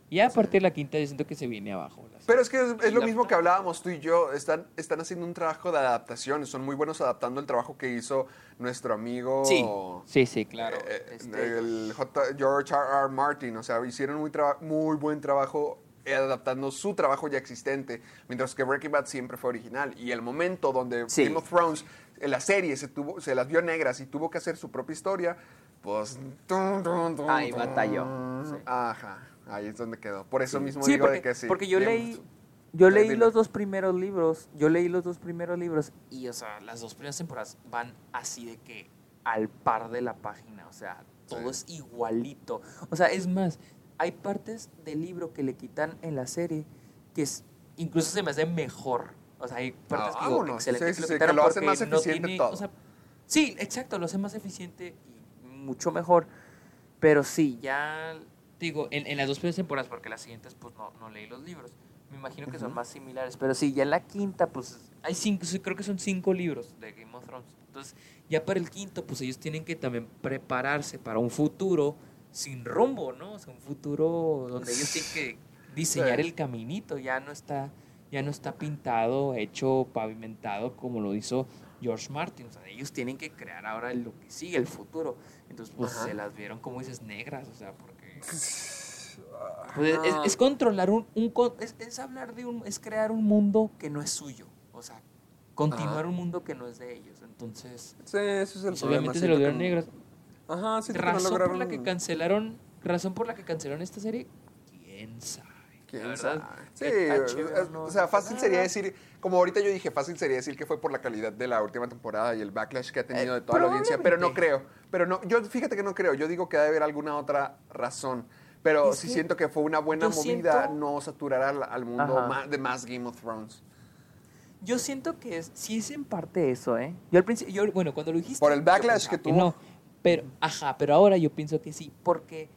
Y a partir de la quinta yo siento que se viene abajo. La Pero es que es, es lo mismo que hablábamos tú y yo. Están, están haciendo un trabajo de adaptación. Son muy buenos adaptando el trabajo que hizo nuestro amigo. Sí, sí, sí, claro. eh, Este- el J. George R. R. Martin. O sea, hicieron muy, muy buen trabajo eh, adaptando su trabajo ya existente. Mientras que Breaking Bad siempre fue original. Y el momento donde Sí. Game of Thrones, en la serie, se, tuvo, se las vio negras y tuvo que hacer su propia historia, pues. Ahí batalló, sí. Ajá. Ahí es donde quedó. Por eso mismo Sí, digo porque, de que sí. porque yo leí, yo leí dile. los dos primeros libros, yo leí los dos primeros libros Y, o sea, las dos primeras temporadas van así de que al par de la página. O sea, todo es igualito. O sea, es más, hay partes del libro que le quitan en la serie que es, incluso se me hace mejor. O sea, hay partes Ah, que digo, Sí, sí, lo sí, que lo hace porque más no eficiente tiene- todo. o sea, sí, exacto, lo hace más eficiente y mucho mejor. Pero sí, ya digo, en, en las dos primeras temporadas, porque las siguientes pues no, no leí los libros. Me imagino que son más similares. Pero sí, ya en la quinta, pues hay cinco, creo que son cinco libros de Game of Thrones. Entonces, ya para el quinto, pues ellos tienen que también prepararse para un futuro sin rumbo, ¿no? O sea, un futuro donde ellos tienen que diseñar el caminito. Ya no está, ya no está pintado, hecho, pavimentado como lo hizo George Martin. O sea, ellos tienen que crear ahora lo que sigue, el futuro. Entonces, pues Ajá. se las vieron, como dices, negras, o sea, porque... Pues, es, es controlar un, un es, es hablar de un, es crear un mundo que no es suyo, o sea, continuar Ajá. un mundo que no es de ellos. Entonces, Sí, eso es el pues, obviamente se lo dieron que- negras. Ajá, siento que no Razón por lograron- la que cancelaron, razón por la que cancelaron esta serie, quién sabe. ¿Quién La verdad, sabe? Sí, no o sea, fácil sería decir, como ahorita yo dije, fácil sería decir que fue por la calidad de la última temporada y el backlash que ha tenido Eh, de toda la audiencia, pero no creo. Pero no, yo fíjate que no creo, yo digo que debe haber alguna otra razón. Pero Es sí que siento que fue una buena movida siento- no saturar al, al mundo más- de más Game of Thrones. Yo siento que es, sí es en parte eso, ¿eh? Yo al principio, yo, bueno, cuando lo dijiste... Por el backlash pensaba que tuvo. No, pero, ajá, pero ahora yo pienso que sí, porque...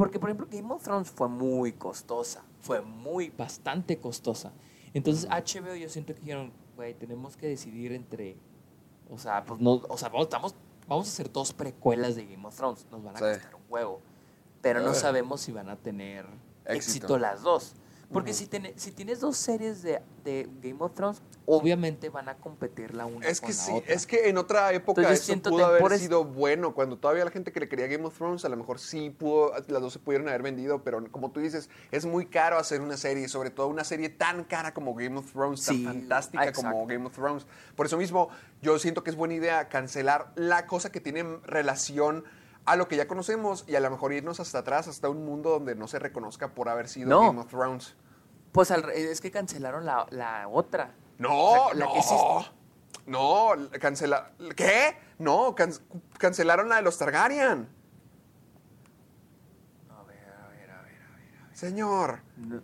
Porque, por ejemplo, Game of Thrones fue muy costosa, fue muy, bastante costosa. Entonces, HBO yo siento que dijeron, güey, tenemos que decidir entre... O sea, pues no, o sea, vamos, estamos- vamos a hacer dos precuelas de Game of Thrones, nos van a Sí. costar un huevo. Pero no Ugh. sabemos si van a tener Éxito. éxito, las dos. Porque si, tiene- si tienes dos series de, de Game of Thrones, obviamente van a competir la una Es con que la sí, otra. es que en otra época Entonces, eso pudo haber sido bueno. Cuando todavía la gente que le quería Game of Thrones, a lo mejor sí pudo, las dos se pudieron haber vendido, pero como tú dices, es muy caro hacer una serie, sobre todo una serie tan cara como Game of Thrones, Sí, tan fantástica como exacto. Game of Thrones. Por eso mismo, yo siento que es buena idea cancelar la cosa que tiene relación a lo que ya conocemos y a lo mejor irnos hasta atrás, hasta un mundo donde no se reconozca por haber sido No. Game of Thrones. Pues al es que cancelaron la, la otra. No, O sea, la no. que No, cancela. ¿Qué? No, can- cancelaron la de los Targaryen. A ver, a ver, a ver, a ver. Señor. No,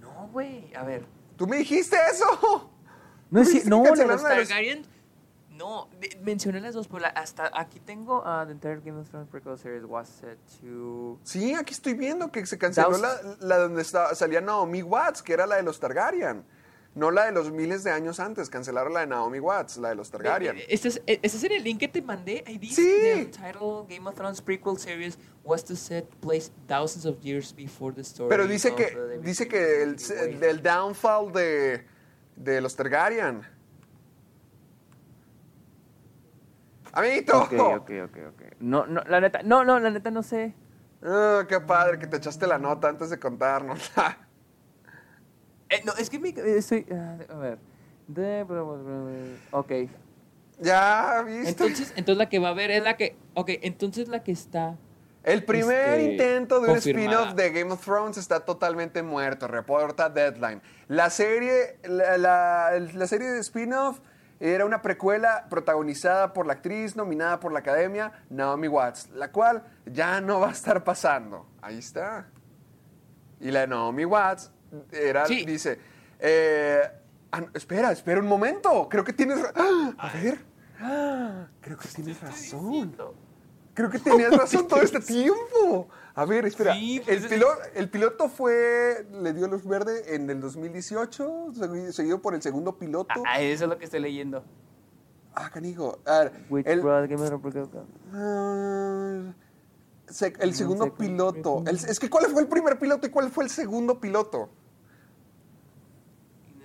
No, güey, a ver. ¿Tú me dijiste eso? no, es ¿Tú ci- dijiste que no, la de los- Targaryen, no, mencioné las dos, pero hasta aquí tengo... Uh, the entire Game of Thrones prequel series was set to. Sí, aquí estoy viendo que se canceló la, donde estaba, salía Naomi Watts, que era la de los Targaryen. No la de los miles de años antes. Cancelaron la de Naomi Watts, la de los Targaryen. Este es, este es el link que te mandé. Ahí dice Sí. The title Game of Thrones prequel series was to set place thousands of years before the story. Pero dice que, dice que el, el, el downfall de, de los Targaryen. Amiguito. Ok, ok, ok, ok. No, no, la neta, no, no, la neta no sé. Ah, qué padre que te echaste la nota antes de contarnos. *laughs* Eh, no, es que mi, eh, estoy, ah, a ver. De, ok. ya, ¿viste? Entonces, entonces la que va a ver es la que... Ok, entonces la que está... el primer este, intento de un spin-off de Game of Thrones está totalmente muerto, reporta Deadline. La serie, la, la- la serie de spin-off era una precuela protagonizada por la actriz nominada por la academia, Naomi Watts, la cual ya no va a estar pasando. Ahí está. Y la de Naomi Watts era, Sí. dice, eh, ah, espera, espera un momento, creo que tienes... ¡Ah! a ver, ¡Ah! creo que tienes razón. Creo que tenías razón todo este tiempo. A ver, espera. Sí, pues el, piloto, el piloto fue, le dio luz verde en el 2018, segui- seguido por el segundo piloto. Ah, eso es lo que estoy leyendo. Ah, canijo. A ver, Which el- prequel. Ah, Se- el segundo piloto. El- es que ¿cuál fue el primer piloto y cuál fue el segundo piloto? In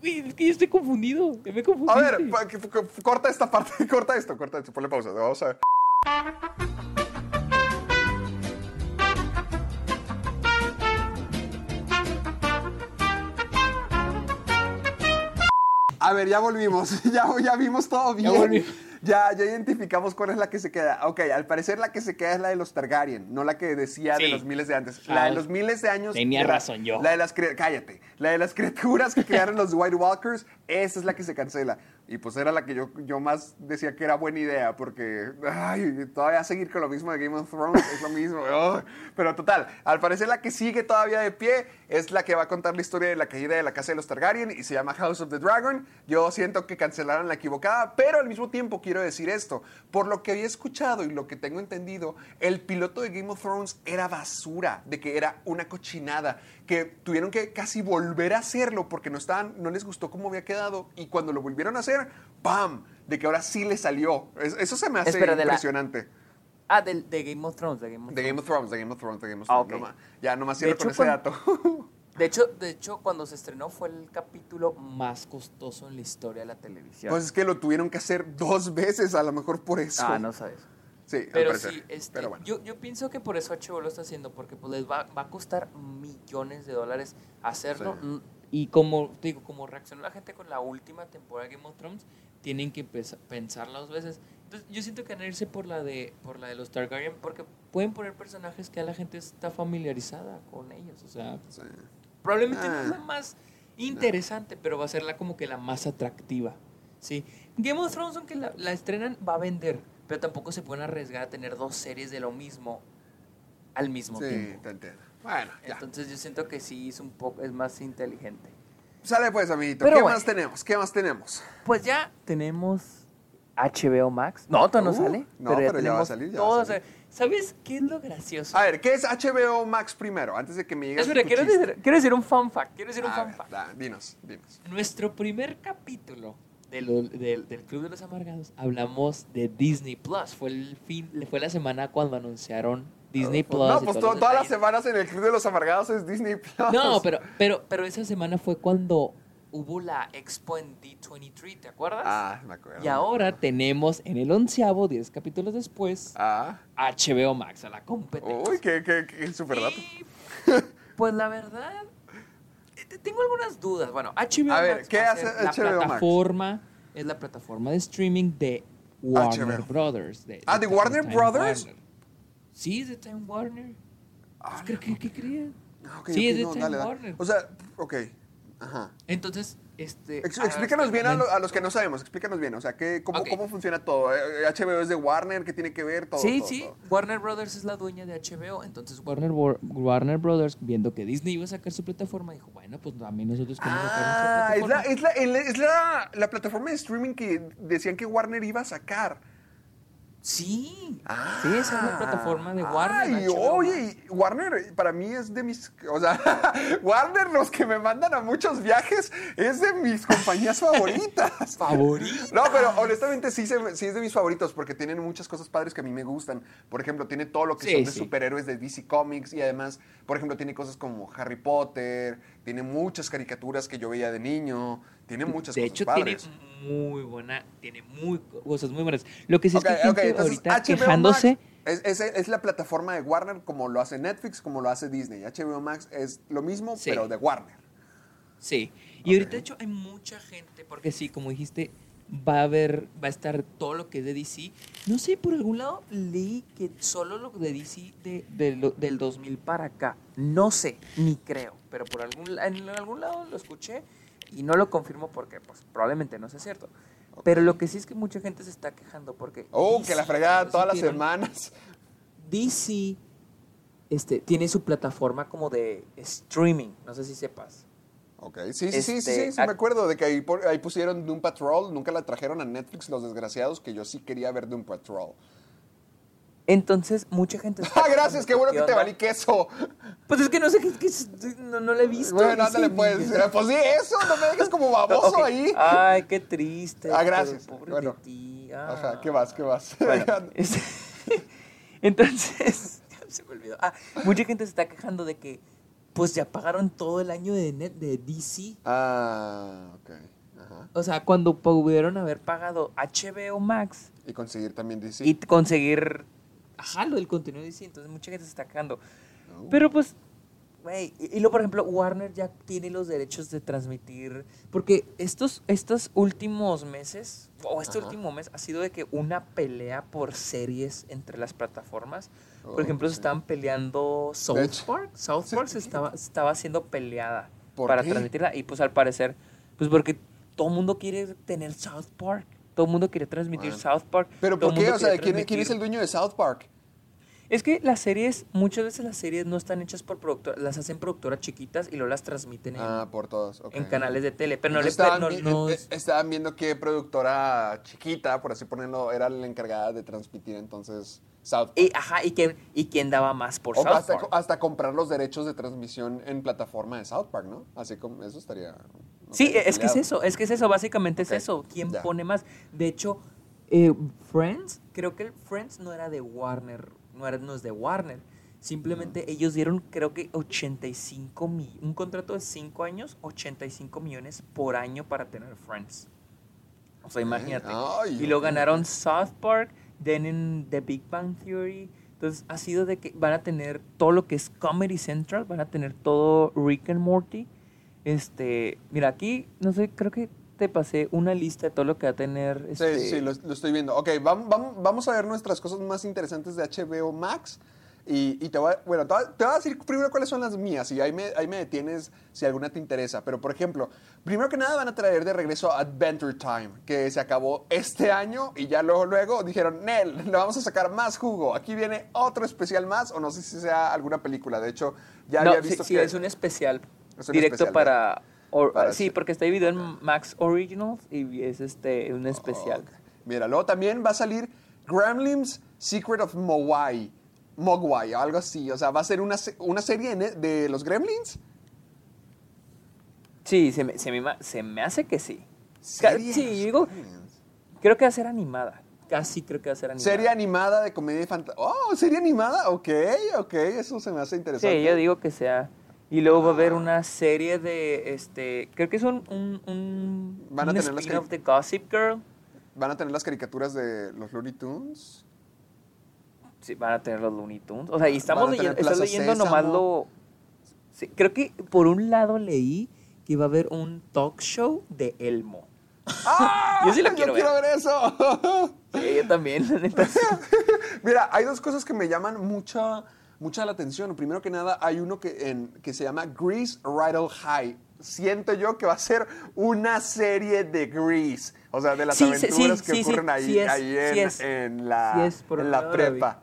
Güey, es que yo estoy confundido. Me. A ver, corta esta parte, *laughs* corta esto, corta esto, ponle pausa. Vamos a ver. A ver, ya volvimos. *laughs* Ya, ya vimos todo bien. volvimos. Ya, ya identificamos cuál es la que se queda. Ok, al parecer la que se queda es la de los Targaryen, no la que decía de Sí. los miles de antes. La de Ah, los miles de años. tenía era razón yo. La de las cállate. La de las criaturas que crearon los White Walkers, esa es la que se cancela. Y pues era la que yo, yo más decía que era buena idea, porque ay, todavía seguir con lo mismo de Game of Thrones es lo mismo. Ugh. *laughs* Pero total, al parecer la que sigue todavía de pie es la que va a contar la historia de la caída de la casa de los Targaryen y se llama House of the Dragon. Yo siento que cancelaron la equivocada, pero al mismo tiempo quiero decir esto. Por lo que había escuchado y lo que tengo entendido, el piloto de Game of Thrones era basura, de que era una cochinada, que tuvieron que casi volver a hacerlo porque no, estaban, no les gustó cómo había quedado y cuando lo volvieron a hacer, ¡pam! De que ahora sí le salió. Es- Eso se me hace Espera, de la- impresionante. Ah, de, de Game of Thrones. De Game of De Thrones. Game of Thrones, de Game of Thrones, de Game of Ah, Thrones. No ma- ya, nomás De cierro hecho, con ese cuando- dato. *laughs* De hecho, de hecho, cuando se estrenó fue el capítulo más costoso en la historia de la televisión. pues es que lo tuvieron que hacer dos veces, a lo mejor por eso. ah, no sabes. Sí, Pero sí, este, Pero bueno. yo, yo pienso que por eso HBO lo está haciendo, porque pues les va, va a costar millones de dólares hacerlo. Sí. Y como te digo, como reaccionó la gente con la última temporada de Game of Thrones, tienen que pensarla dos veces. Entonces, yo siento que van a irse por la de por la de los Targaryen, porque pueden poner personajes que a la gente está familiarizada con ellos. O sea, Sí. Probablemente no es Ah. la más interesante, pero va a ser la como que la más atractiva. Sí. Game of Thrones, aunque la, la estrenan, va a vender, pero tampoco se pueden arriesgar a tener dos series de lo mismo al mismo Sí, tiempo. te entiendo. Bueno, ya. Entonces yo siento que sí es un poco es más inteligente. Sale pues, amiguito. Pero ¿Qué bueno. más tenemos? ¿Qué más tenemos? Pues ya tenemos HBO Max. No, todavía no Uh, sale. no, pero ya va a salir, ya va a todo, salir. ¿Sabes qué es lo gracioso? A ver, ¿qué es HBO Max primero? Antes de que me digas Espera, quiero decir, quiero decir un fun fact. Quiero decir un A fun ver, fact. da, dinos, dinos. Nuestro primer capítulo de lo- del- del Club de los Amargados hablamos de Disney Plus. Fue el fin, fue la semana cuando anunciaron Disney Plus. no, y pues todos to- los todas las detalles. semanas en el Club de los Amargados es Disney Plus. No, pero, pero, pero esa semana fue cuando hubo la expo en D23, ¿te acuerdas? Ah, me acuerdo. y ahora tenemos en el onceavo, 10 capítulos después, Ah. HBO Max, a la competencia. Uy, qué, qué, qué super dato. Pues la verdad, eh, tengo algunas dudas. Bueno, HBO A ver, Max ¿qué hace la HBO Max? plataforma, es la plataforma de streaming de Warner HBO. Brothers. de- Ah, ¿de Warner Time Brothers? Warner. Sí, es de Time Warner. Ah, ¿Qué, qué, qué creían? Ah, ok, sí, ok, es de no, Time dale, dale. Warner. O sea, ok. Ajá. Entonces, este... Ex- explícanos bien a, lo- momento- a los que no sabemos, explícanos bien, o sea, ¿qué, cómo, cómo funciona todo? Eh, HBO es de Warner, ¿qué tiene que ver? Todo, sí, todo, sí, todo. Warner Brothers es la dueña de HBO, entonces Warner, Warner Brothers, viendo que Disney iba a sacar su plataforma, dijo, bueno, pues también nosotros queremos sacar Ah, nuestra es, la, plataforma. es, la, es la, la plataforma de streaming que decían que Warner iba a sacar. Sí, sí, esa es la plataforma de Warner. Ay, oye, Warner para mí es de mis, o sea, *laughs* Warner los que me mandan a muchos viajes es de mis compañías favoritas. *laughs* Favorito. No, pero honestamente sí, sí es de mis favoritos porque tienen muchas cosas padres que a mí me gustan. Por ejemplo, tiene todo lo que Sí, son de sí. superhéroes de DC Comics y además, por ejemplo, tiene cosas como Harry Potter, tiene muchas caricaturas que yo veía de niño, tiene muchas De cosas hecho, padres. tiene muy buena, tiene muy co- cosas muy buenas. Lo que sí Ok, es que gente entonces ahorita HBO quejándose. Max es, es- es la plataforma de Warner como lo hace Netflix, como lo hace Disney. HBO Max es lo mismo, Sí. pero de Warner. Sí. Y ahorita, de hecho, hay mucha gente, porque sí, como dijiste, va a haber, va a estar todo lo que es de DC. No sé, por algún lado leí que solo lo de DC de, de lo- del 2000 para acá. No sé, ni creo, pero por algún, en algún lado lo escuché y no lo confirmo porque pues probablemente no sea cierto. Pero lo que sí es que mucha gente se está quejando porque... Oh, DC, que la fregada todas las semanas. DC este, tiene su plataforma como de streaming, no sé si sepas. Ok, sí, sí, sí, sí, Este, sí, sí, me acuerdo de que ahí, ahí pusieron Doom Patrol, nunca la trajeron a Netflix, los desgraciados, que yo sí quería ver Doom Patrol. Entonces, mucha gente... está *laughs* ¡Ah, gracias! ¡Qué bueno que te valí queso! Pues es que no sé qué, qué no, no la he visto. Bueno, no ándale sé, pues. ni- Pues sí, eso, no me dejes como baboso *laughs* ahí. Ay, qué triste. Ah, gracias. Pobre Bueno. de ti. Ajá, Ah. ¿qué más? ¿Qué más? *laughs* Bueno, este- Entonces, se me olvidó. Ah, mucha gente se está quejando de que, pues ya pagaron todo el año de, net, de DC. Ah, ok. Ajá. O sea, cuando pudieron haber pagado HBO Max Y conseguir también DC. y conseguir, ajá, lo del contenido de DC. Entonces, mucha gente se está. No. Pero pues, güey, y, y luego, por ejemplo, Warner ya tiene los derechos de transmitir. Porque estos, estos últimos meses, o este Ajá. último mes, ha sido de que una pelea por series entre las plataformas. Oh, Por ejemplo, se estaban peleando South. Park. South. Park se estaba, estaba siendo peleada ¿Por para qué? transmitirla. Y pues al parecer, pues porque todo el mundo quiere tener South Park. Todo el mundo quiere transmitir Bueno. South Park. ¿Pero por qué? O sea, ¿quién, quién es el dueño de South Park? es que las series, muchas veces las series no están hechas por productoras, las hacen productoras chiquitas y luego las transmiten en, Ah, por todos. en canales de tele. Pero no le estaban, no- no- eh, estaban viendo qué productora chiquita, por así ponerlo, era la encargada de transmitir entonces South Park. y, ajá, y quién, y quién daba más por O South hasta, Park. hasta comprar los derechos de transmisión en plataforma de South Park, ¿no? Así como eso estaría. Sí, estaría es que es eso, es que es eso, básicamente es eso. ¿Quién ya. pone más? De hecho, eh, Friends, creo que el Friends no era de Warner, no, era, no es de Warner. Simplemente ellos dieron, creo que 85 mil, un contrato de 5 años, 85 millones por año para tener Friends. O sea, imagínate. Y lo ganaron South Park, then en The Big Bang Theory. Entonces, ha sido de que van a tener todo lo que es Comedy Central, van a tener todo Rick and Morty. Este, mira, aquí, no sé, creo que te pasé una lista de todo lo que va a tener. Sí, Este, sí, sí, lo, lo estoy viendo. Ok, vamos, vamos, vamos a ver nuestras cosas más interesantes de HBO Max. Y, y te, voy a, bueno, te, voy a- te voy a decir primero cuáles son las mías y ahí me, ahí me detienes si alguna te interesa. Pero, por ejemplo, primero que nada van a traer de regreso Adventure Time, que se acabó este año y ya luego, luego dijeron, Nel, le vamos a sacar más jugo. Aquí viene otro especial más, o no sé si sea alguna película. De hecho, ya no, había sí, visto sí, que... es un especial. Es directo para, or- Para Sí, porque está dividido en Max Originals y es este un especial. Mira, luego también va a salir Gremlins Secret of Mogwai. Mogwai, o algo así. O sea, va a ser una, una serie de, de los Gremlins. Sí, se me, se me, ma- se me hace que sí. Sí, digo, creo que va a ser animada. Casi creo que va a ser animada. Serie animada de comedia y fantasía. Oh, serie animada. Ok, ok. Eso se me hace interesante. Sí, yo digo que sea. Y luego va a haber una serie de, este, creo que es un, un, un, Van a un tener las cari- de Gossip Girl. Van a tener las caricaturas de los Looney Tunes. Sí, van a tener los Looney Tunes. O sea, y estamos leyendo, Plaza leyendo nomás lo... Sí, creo que por un lado leí que iba a haber un talk show de Elmo. ¡Ah! Yo sí lo quiero quiero ver eso. Sí, yo también, la neta. *laughs* Mira, hay dos cosas que me llaman mucha, mucha la atención. Primero que nada, hay uno que, en, que se llama Grease Riddle High. Siento yo que va a ser una serie de Grease. O sea, de las Sí, aventuras sí, que sí, ocurren ahí, ahí en, la, por en la prepa.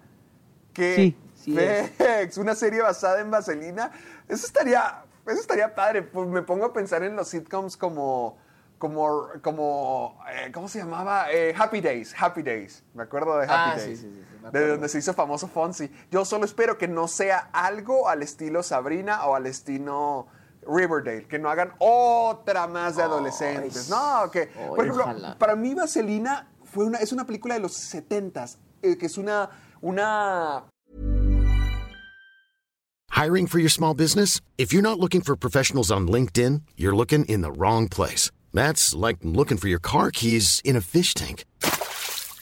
Que Sí, sí es. Fex, una serie basada en vaselina. Eso estaría, eso estaría padre. Pues me pongo a pensar en los sitcoms como, como, como, eh, ¿cómo se llamaba? Eh, Happy Days, Happy Days. Me acuerdo de Happy Ah, Days. sí, sí, sí, de donde se hizo famoso Fonzie. Yo solo espero que no sea algo al estilo Sabrina o al estilo Riverdale, que no hagan otra más de adolescentes. No, que, Ay, por ejemplo, ojalá. para mí Vaselina fue una, es una película de los 70s, eh, que es una, una Hiring for your small business? If you're not looking for professionals on LinkedIn, you're looking in the wrong place. That's like looking for your car keys in a fish tank.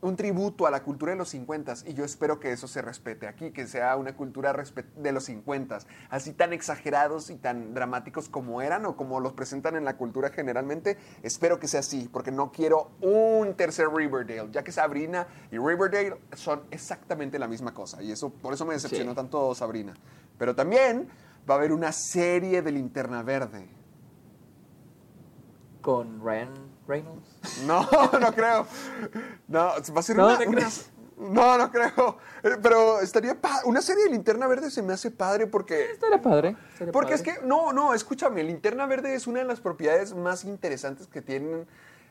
Un tributo a la cultura de los 50 y yo espero que eso se respete aquí, que sea una cultura de los 50 así tan exagerados y tan dramáticos como eran o como los presentan en la cultura generalmente. Espero que sea así, porque no quiero un tercer Riverdale, ya que Sabrina y Riverdale son exactamente la misma cosa y eso por eso me decepcionó Sí. tanto Sabrina. Pero también va a haber una serie de Linterna Verde. Con Ryan Reynolds. No, *laughs* no creo. No, va a ser No, una, ¿te una-? No, no creo. Eh, Pero estaría pa- Una serie de Linterna Verde se me hace padre porque... Estaría padre. estaría Porque es que, no, no, escúchame, Linterna Verde es una de las propiedades más interesantes que tienen,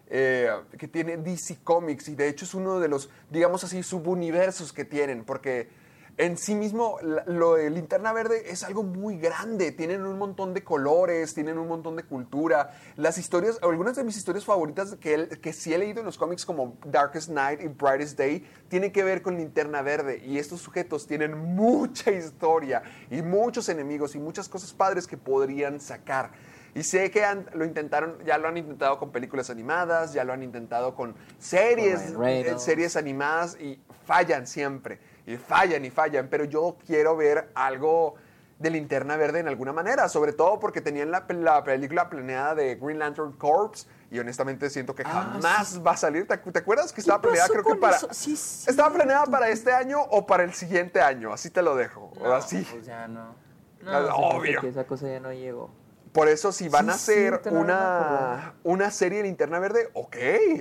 eh, que tiene DC Comics y de hecho es uno de los, digamos así, subuniversos que tienen, porque en sí mismo lo de Linterna Verde es algo muy grande, tienen un montón de colores, tienen un montón de cultura, las historias, algunas de mis historias favoritas que, que sí he leído en los cómics como Darkest Night y Brightest Day, tienen que ver con Linterna Verde y estos sujetos tienen mucha historia y muchos enemigos y muchas cosas padres que podrían sacar. Y sé que han- lo intentaron, ya lo han intentado con películas animadas, ya lo han intentado con series, eh, series animadas y fallan siempre. Y fallan y fallan. Pero yo quiero ver algo de linterna verde en alguna manera. Sobre todo porque tenían la, la película planeada de Green Lantern Corps. Y honestamente siento que Ah, jamás va a salir. ¿Te, te acuerdas que estaba planeada? Creo que para. Sí, sí. Estaba planeada para este año o para el siguiente año. Así te lo dejo. o No, así. Pues ya no. No, Ah, hace obvio. que esa cosa ya no llegó. Por eso, si van Sí, a hacer una, una serie de linterna verde, ok,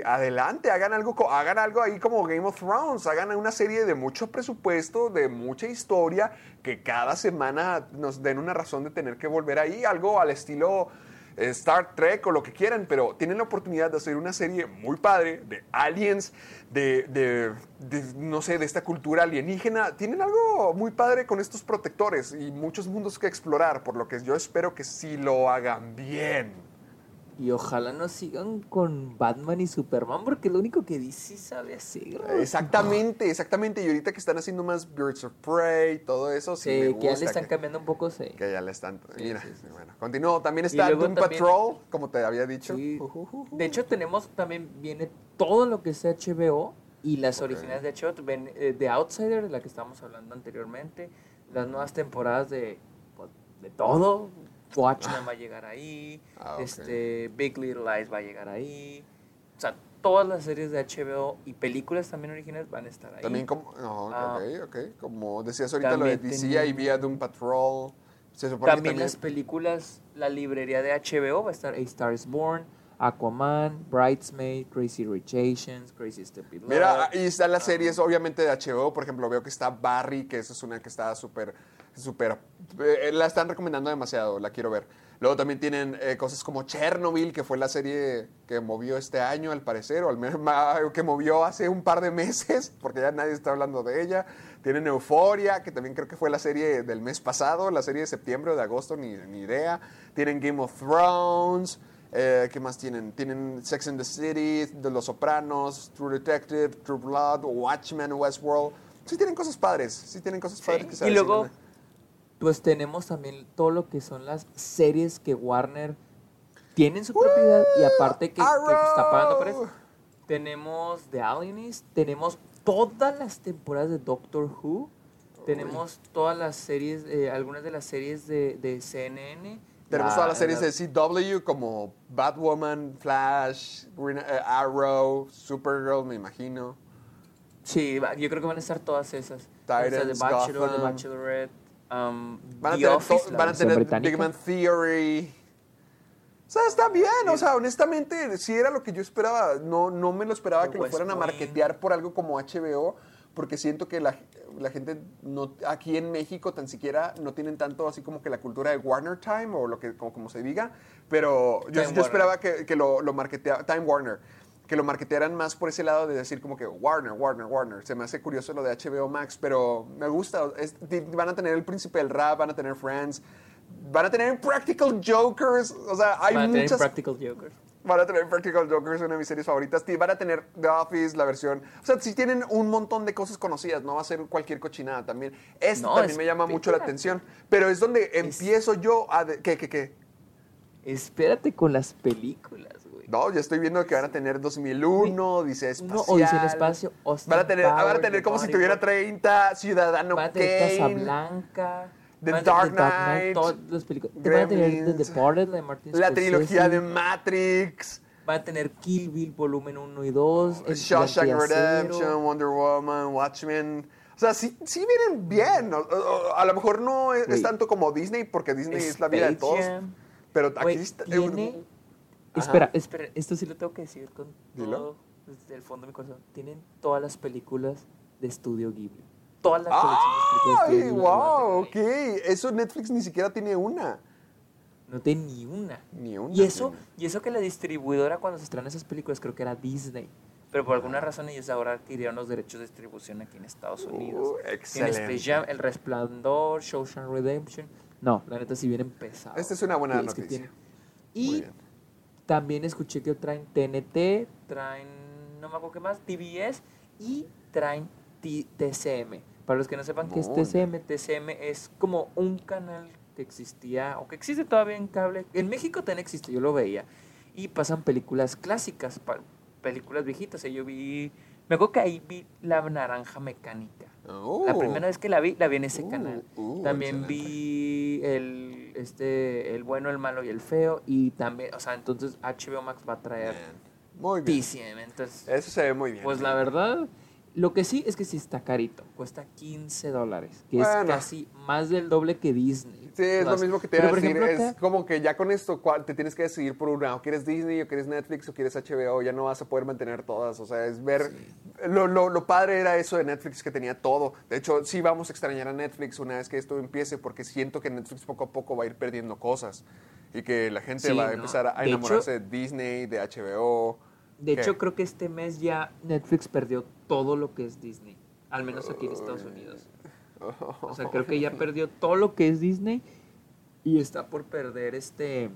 adelante, hagan algo, hagan algo ahí como Game of Thrones, hagan una serie de mucho presupuesto, de mucha historia, que cada semana nos den una razón de tener que volver ahí, algo al estilo Star Trek o lo que quieran, pero tienen la oportunidad de hacer una serie muy padre de aliens, de, de- de, no sé, de esta cultura alienígena. Tienen algo muy padre con estos protectores y muchos mundos que explorar, por lo que yo espero que sí lo hagan bien. Y ojalá no sigan con Batman y Superman, porque lo único que DC sabe hacer. Exactamente, exactamente. Y ahorita que están haciendo más Birds of Prey, todo eso, sí, Sí, me que ya gusta le están que- cambiando un poco, sí. Que ya le están. Sí, Mira, sí, bueno, continúo. También está Doom también- Patrol, como te había dicho. De hecho, tenemos también, viene todo lo que es HBO y las originales de HBO, ven, eh, The Outsider, de la que estábamos hablando anteriormente, las nuevas temporadas de, pues, de todo. Watchmen va a llegar ahí, Ah, este, Big Little Lies va a llegar ahí. O sea, todas las series de HBO y películas también originales van a estar ahí. También como, no, Ah. ok, ok. Como decías ahorita lo de DC, tenía- ahí vía Doom Patrol. Se También las películas, la librería de HBO va a estar A Star is Born, Aquaman, Bridesmaid, Crazy Rich Asians, Crazy Stupid Love. Mira, y están las series obviamente de HBO, por ejemplo, veo que está Barry, que esa es una que está súper, súper, eh, la están recomendando demasiado, la quiero ver. Luego también tienen eh, cosas como Chernobyl, que fue la serie que movió este año al parecer, o al menos ma- *laughs* que movió hace un par de meses, *laughs* porque ya nadie está hablando de ella. Tienen Euforia, que también creo que fue la serie del mes pasado, la serie de septiembre o de agosto, ni, ni idea. Tienen Game of Thrones. Eh, ¿Qué más tienen? Tienen Sex and the City, The Los Sopranos, True Detective, True Blood, Watchmen, Westworld. Sí tienen cosas padres, sí tienen cosas padres que se y luego. Pues tenemos también todo lo que son las series que Warner tiene en su propiedad y aparte que, que está pagando por eso. Tenemos The Alienist, tenemos todas las temporadas de Doctor Who, tenemos todas las series, eh, algunas de las series de, de CNN. Tenemos la- todas las series la- de CW como Batwoman, Flash, Green, eh, Arrow, Supergirl, me imagino. Sí, yo creo que van a estar todas esas. Van a estar Titans, The Bachelor, The Gotham. Bachelorette, um, Van a The tener, Office, to- la van a versión tener británica. Big Man Theory. O sea, está bien, o sea, honestamente, sí era lo que yo esperaba. No, no me lo esperaba The que lo West fueran a marketear por algo como HBO, porque siento que la, la gente no, aquí en México tan siquiera no tienen tanto así como que la cultura de Warner Time o lo que como, como se diga, pero yo, esperaba que, que lo, lo Time Warner, que lo marketearan más por ese lado de decir como que Warner, Warner, Warner. Se me hace curioso lo de HBO Max, pero me gusta. Es- van a tener El Príncipe del Rap, van a tener Friends, van a tener Practical Jokers. O sea, hay Van a tener muchas... Practical Jokers. Van a tener Practical Jokers, una de mis series favoritas. Van a tener The Office, la versión. O sea, sí tienen un montón de cosas conocidas. No va a ser cualquier cochinada también. Esto No, también me llama mucho la atención. Pero es donde empiezo yo a. de- ¿Qué, qué, qué? Espérate con las películas, güey. No, ya estoy viendo que van a tener 2001, Odisea Espacial. Uno, Odisea en el Espacio, Austin Van a tener, van a tener como si tuviera Count. 30, Ciudadano Van a tener Kane. Casablanca. The van Dark Knight, todas las películas. Te van a tener The Departed, la de Martin La Scorsese. trilogía de Matrix. Van a tener Kill Bill volumen 1 y 2. El Shawshank. Redemption, Wonder Woman, Watchmen. O sea, sí, sí vienen bien. O- o- A lo mejor no es, tanto como Disney, porque Disney es la vida de todos. Jam. Pero aquí está. tiene- Ajá. Espera, espera, esto sí lo tengo que decir con Dilo. todo desde el fondo de mi corazón. Tienen todas las películas de Estudio Ghibli. Toda la colección de películas de ¡Ay, Estudio Ghibli wow! Ok, eso Netflix ni siquiera tiene una. No tiene ni una. Ni una Y eso, tiene. y eso que la distribuidora cuando se estrenan esas películas creo que era Disney. Pero por alguna razón ellos ahora adquirieron los derechos de distribución aquí en Estados Unidos. Uh, excelente. Space Jam, El Resplandor, Shawshank Redemption. No, la neta sí vienen pesados. Esta es una buena Sí, es que noticia. Y bien. También escuché que traen TNT, traen, no me acuerdo qué más, TBS y traen TCM. Para los que no sepan qué es TCM, TCM es como un canal que existía o que existe todavía en cable. En México también existe, yo lo veía. Y pasan películas clásicas, películas viejitas. Y yo vi, me acuerdo que ahí vi La Naranja Mecánica. La Oh. primera vez que la vi, la vi en ese Uh, canal. uh, también excelente. vi el, este, el bueno, el malo y el feo. Y también, o sea, entonces HBO Max va a traer Muy bien. TCM. Entonces, Eso se ve muy bien. pues la verdad, lo que sí es que sí está carito. Cuesta 15 dólares, que es casi más del doble que Disney. Sí, es lo mismo que te iba a decir. ejemplo, es como que ya con esto te tienes que decidir por una. O quieres Disney, o quieres Netflix, o quieres HBO. Ya no vas a poder mantener todas. O sea, es ver. Lo, lo- lo padre era eso de Netflix que tenía todo. De hecho, sí vamos a extrañar a Netflix una vez que esto empiece, porque siento que Netflix poco a poco va a ir perdiendo cosas. Y que la gente Sí, va a ¿no? empezar a De enamorarse de Disney, de HBO. De ¿Qué? hecho, creo que este mes ya Netflix perdió todo lo que es Disney. Al menos aquí en Estados Unidos. O sea, *laughs* creo que ya perdió todo lo que es Disney y está por perder este.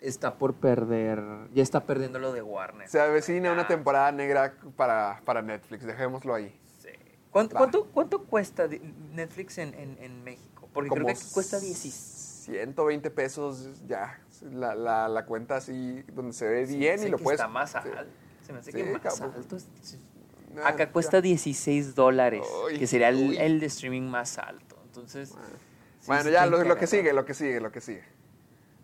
Está por perder. Ya está perdiendo lo de Warner. Se avecina una Ya. temporada negra para, para Netflix. Dejémoslo ahí. Sí. ¿Cuánto, cuánto, cuánto cuesta Netflix en, en, en México? Porque creo Como que aquí cuesta 16. 120 pesos ya. La, la, la cuenta así, donde se ve Sí, bien y lo que puedes. Está más sí. alto. Se me hace Sí, que más cabrón. alto. Acá cuesta 16 dólares, Uy, que sería el, de streaming más alto. Entonces. sí, Bueno, ya lo, que lo que sigue, lo que sigue, lo que sigue.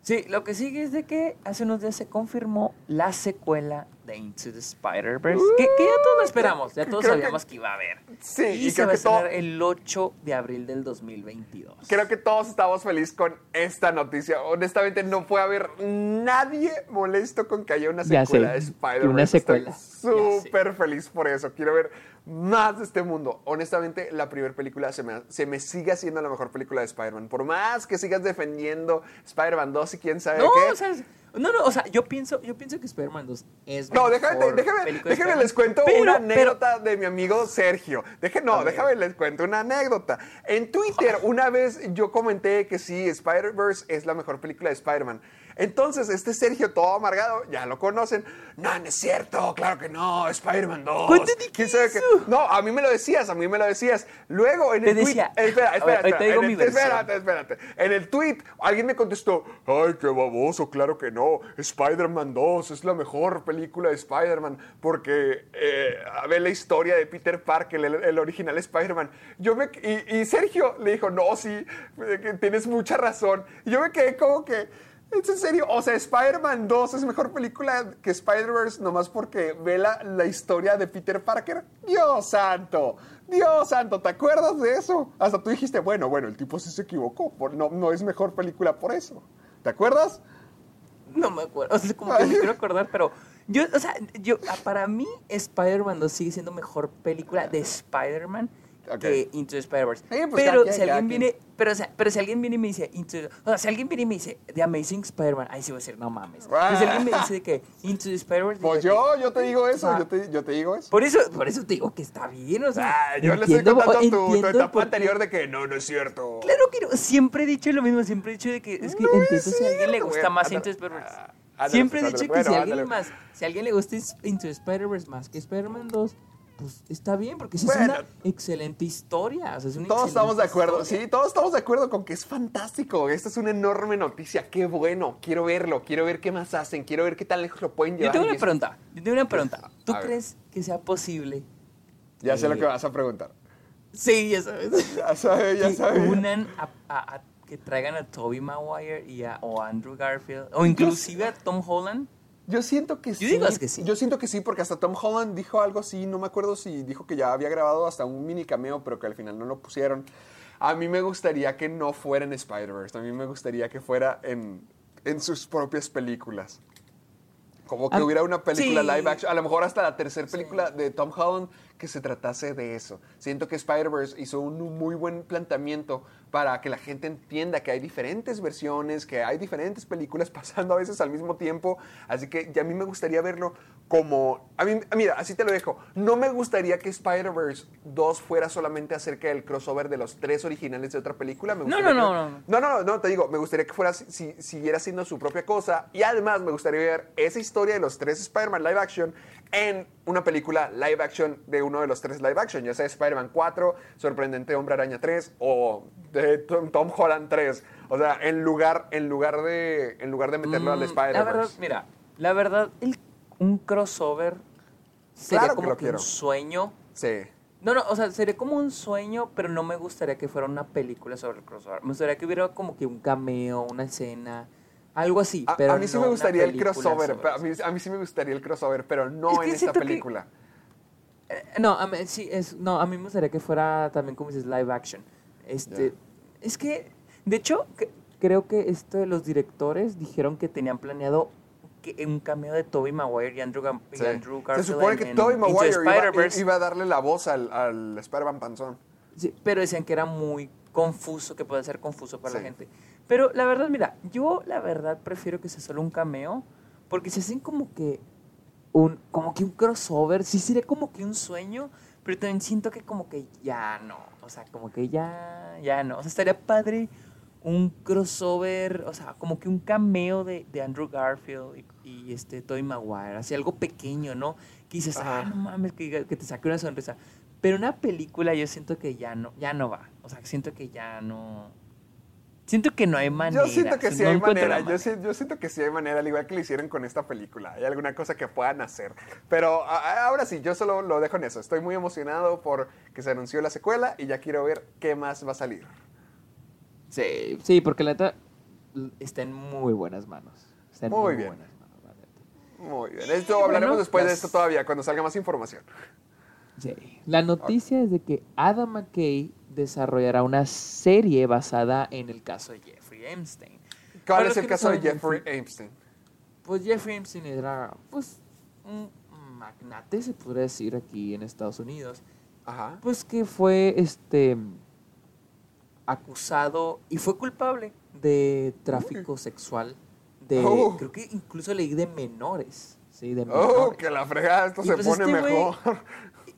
Sí, lo que sigue es de que hace unos días se confirmó la secuela de Into the Spider-Verse. que, que ya todos lo esperamos, ya todos creo que- sabíamos que, iba a haber. Sí, y, y se creo va a que todo- estrenar el 8 de abril del 2022. Creo que todos estamos felices con esta noticia. Honestamente, no puede haber nadie molesto con que haya una secuela sé, de Spider-Man. una secuela. Estoy súper feliz por eso. Quiero ver más de este mundo. Honestamente, la primera película se me, se me sigue haciendo la mejor película de Spider-Man. Por más que sigas defendiendo Spider-Man 2 y quién sabe No, qué. o sea, no, no, o sea, yo pienso, yo pienso que Spider-Man 2 es No, déjame, déjame, déjame les cuento Pero- una pero- anécdota de mi amigo Sergio. Deje, no, déjame les cuento una anécdota. En Twitter, *laughs* una vez yo comenté que sí, Spider-Verse es la mejor película de Spider-Man. Entonces, este Sergio, todo amargado, ya lo conocen. No, no es cierto, claro que no, Spider-Man 2. ¿Cuándo dije ¿Quién sabe qué? No, a mí me lo decías, a mí me lo decías. Luego, en Te el tweet. decía- eh, espera, espera, ahorita espera. digo en mi el- versión. espérate, espérate. En el tweet, alguien me contestó, ay, qué baboso, claro que no. Spider-Man 2 es la mejor película de Spider-Man porque eh, ve la historia de Peter Parker, el, el original Spider-Man. Yo me, y, y Sergio le dijo, no, sí, eh, tienes mucha razón. Y yo me quedé como que, ¿es en serio? O sea, Spider-Man 2 es mejor película que Spider-Verse nomás porque ve la, la historia de Peter Parker. Dios santo, Dios santo, ¿te acuerdas de eso? Hasta tú dijiste, bueno, bueno, el tipo sí se equivocó, por- no, no es mejor película por eso. ¿Te acuerdas? No me acuerdo, o sea, como que me quiero acordar, pero yo, o sea, yo, ah, para mí Spider-Man 2 sigue siendo mejor película de Spider-Man Que Into the Spider-Verse. Sí, pues, pero si alguien viene, pero, o sea, pero si alguien viene y me dice Into, o sea, si alguien viene y me dice The Amazing Spider-Man, ahí sí voy a decir, no mames. Pero si alguien me dice que Into the Spider-Verse, Pues yo, yo te digo eso, Ah. yo te, yo te digo eso. Por eso, por eso te digo que está bien, o sea, Ah, yo le estoy entiendo- contando tu, tu entiendo etapa anterior de que no, no es cierto. Claro que no, siempre he dicho lo mismo, siempre he dicho de que es que No es entiendo si a alguien le gusta más. Into the Spider-Verse. Ah, Siempre he pues, dicho que si a Bueno, alguien ándale. más, si a alguien le gusta Into Spider-Verse más que Spider-Man 2, pues está bien, porque sí Bueno. es una excelente historia. o sea, es una Todos estamos de acuerdo, historia. sí, todos estamos de acuerdo con que es fantástico. Esta es una enorme noticia, qué bueno. Quiero verlo, quiero ver qué más hacen, quiero ver qué tan lejos lo pueden Yo llevar. tengo Y una pregunta, yo tengo una pregunta. ¿Tú ver. crees que sea posible? Ya sé lo que- vas a preguntar. Sí, ya sabes. Ya sabes, ya sabes. unan a, a- a- que traigan a Tobey Maguire y a, o a Andrew Garfield, o inclusive a Tom Holland. Yo siento que sí. que sí. Yo siento que sí, porque hasta Tom Holland dijo algo así, no me acuerdo si dijo que ya había grabado hasta un mini cameo, pero que al final no lo pusieron. A mí me gustaría que no fuera en Spider-Verse, a mí me gustaría que fuera en, en sus propias películas. Como que Ah, hubiera una película sí. live action, a lo mejor hasta la tercera película de Tom Holland que se tratase de eso. Siento que Spider-Verse hizo un muy buen planteamiento para que la gente entienda que hay diferentes versiones, que hay diferentes películas *laughs* pasando a veces al mismo tiempo. Así que ya a mí me gustaría verlo como... A mí, mira, así te lo dejo. No me gustaría que Spider-Verse 2 fuera solamente acerca del crossover de los tres originales de otra película. Me No, no, que- no, no. no, no, no, te digo, me gustaría que fuera, si- siguiera siendo su propia cosa. Y además me gustaría ver esa historia de los tres Spider-Man live action en una película live action de uno de los tres live action, ya sea Spider-Man 4, Sorprendente Hombre Araña 3 o de Tom, Tom Holland 3. O sea, en lugar, en lugar, de, en lugar de meterlo al Mm, La verdad, Spider-Verse. mira, la verdad, el- un crossover sería Claro como que un sueño. Sí. No, no, o sea, sería como un sueño, pero no me gustaría que fuera una película sobre el crossover. Me gustaría que hubiera como que un cameo, una escena, algo así. A, pero a mí sí no me gustaría el crossover. A mí, a mí sí me gustaría el crossover, pero no Es en esta que- película. Eh, No, a mí, sí, es, no, a mí me gustaría que fuera también como dices live action. Este, es que, de hecho, que- creo que este, los directores dijeron que tenían planeado que un cameo de Tobey Maguire y Andrew, Gam- y. Andrew Se Garfield supone en- que en Tobey Maguire iba, a darle la voz al, al Spider-Man panzón. Sí, pero decían que era muy confuso, que puede ser confuso para la gente. Pero la verdad, mira, yo la verdad prefiero que sea solo un cameo, porque si hacen como que un, como que un crossover, sí sería como que un sueño, pero también siento que como que ya no, o sea, como que ya, ya no, o sea, estaría padre un crossover, o sea, como que un cameo de, de Andrew Garfield y, y este Tobey Maguire, así algo pequeño, ¿no? Que dices, ah, no mames, que, que te saque una sonrisa. Pero una película yo siento que ya no, ya no va. O sea, siento que ya no. Siento que no hay manera. Yo siento que sí no hay manera. Yo, siento que sí hay manera, al igual que lo hicieron con esta película. Hay alguna cosa que puedan hacer. Pero a- ahora sí, yo solo lo dejo en eso. Estoy muy emocionado por que se anunció la secuela y ya quiero ver qué más va a salir. Sí, sí, porque la neta está en muy buenas manos. Está en Muy muy, bien. buenas manos, la neta. Muy bien. Esto hablaremos bueno, después de esto todavía, cuando salga más información. Sí. La noticia es de que Adam McKay desarrollará una serie basada en el caso Soy Jeffrey Epstein. ¿Cuál Para es el no caso de Jeffrey Epstein? Pues Jeffrey Epstein era, pues, un magnate, se podría decir, aquí en Estados Unidos. Ajá. Pues que fue, este, acusado y fue culpable de tráfico sexual. De, Oh. creo que incluso leí de menores. Sí, de Oh, que la fregada, esto Y se pues pone este mejor.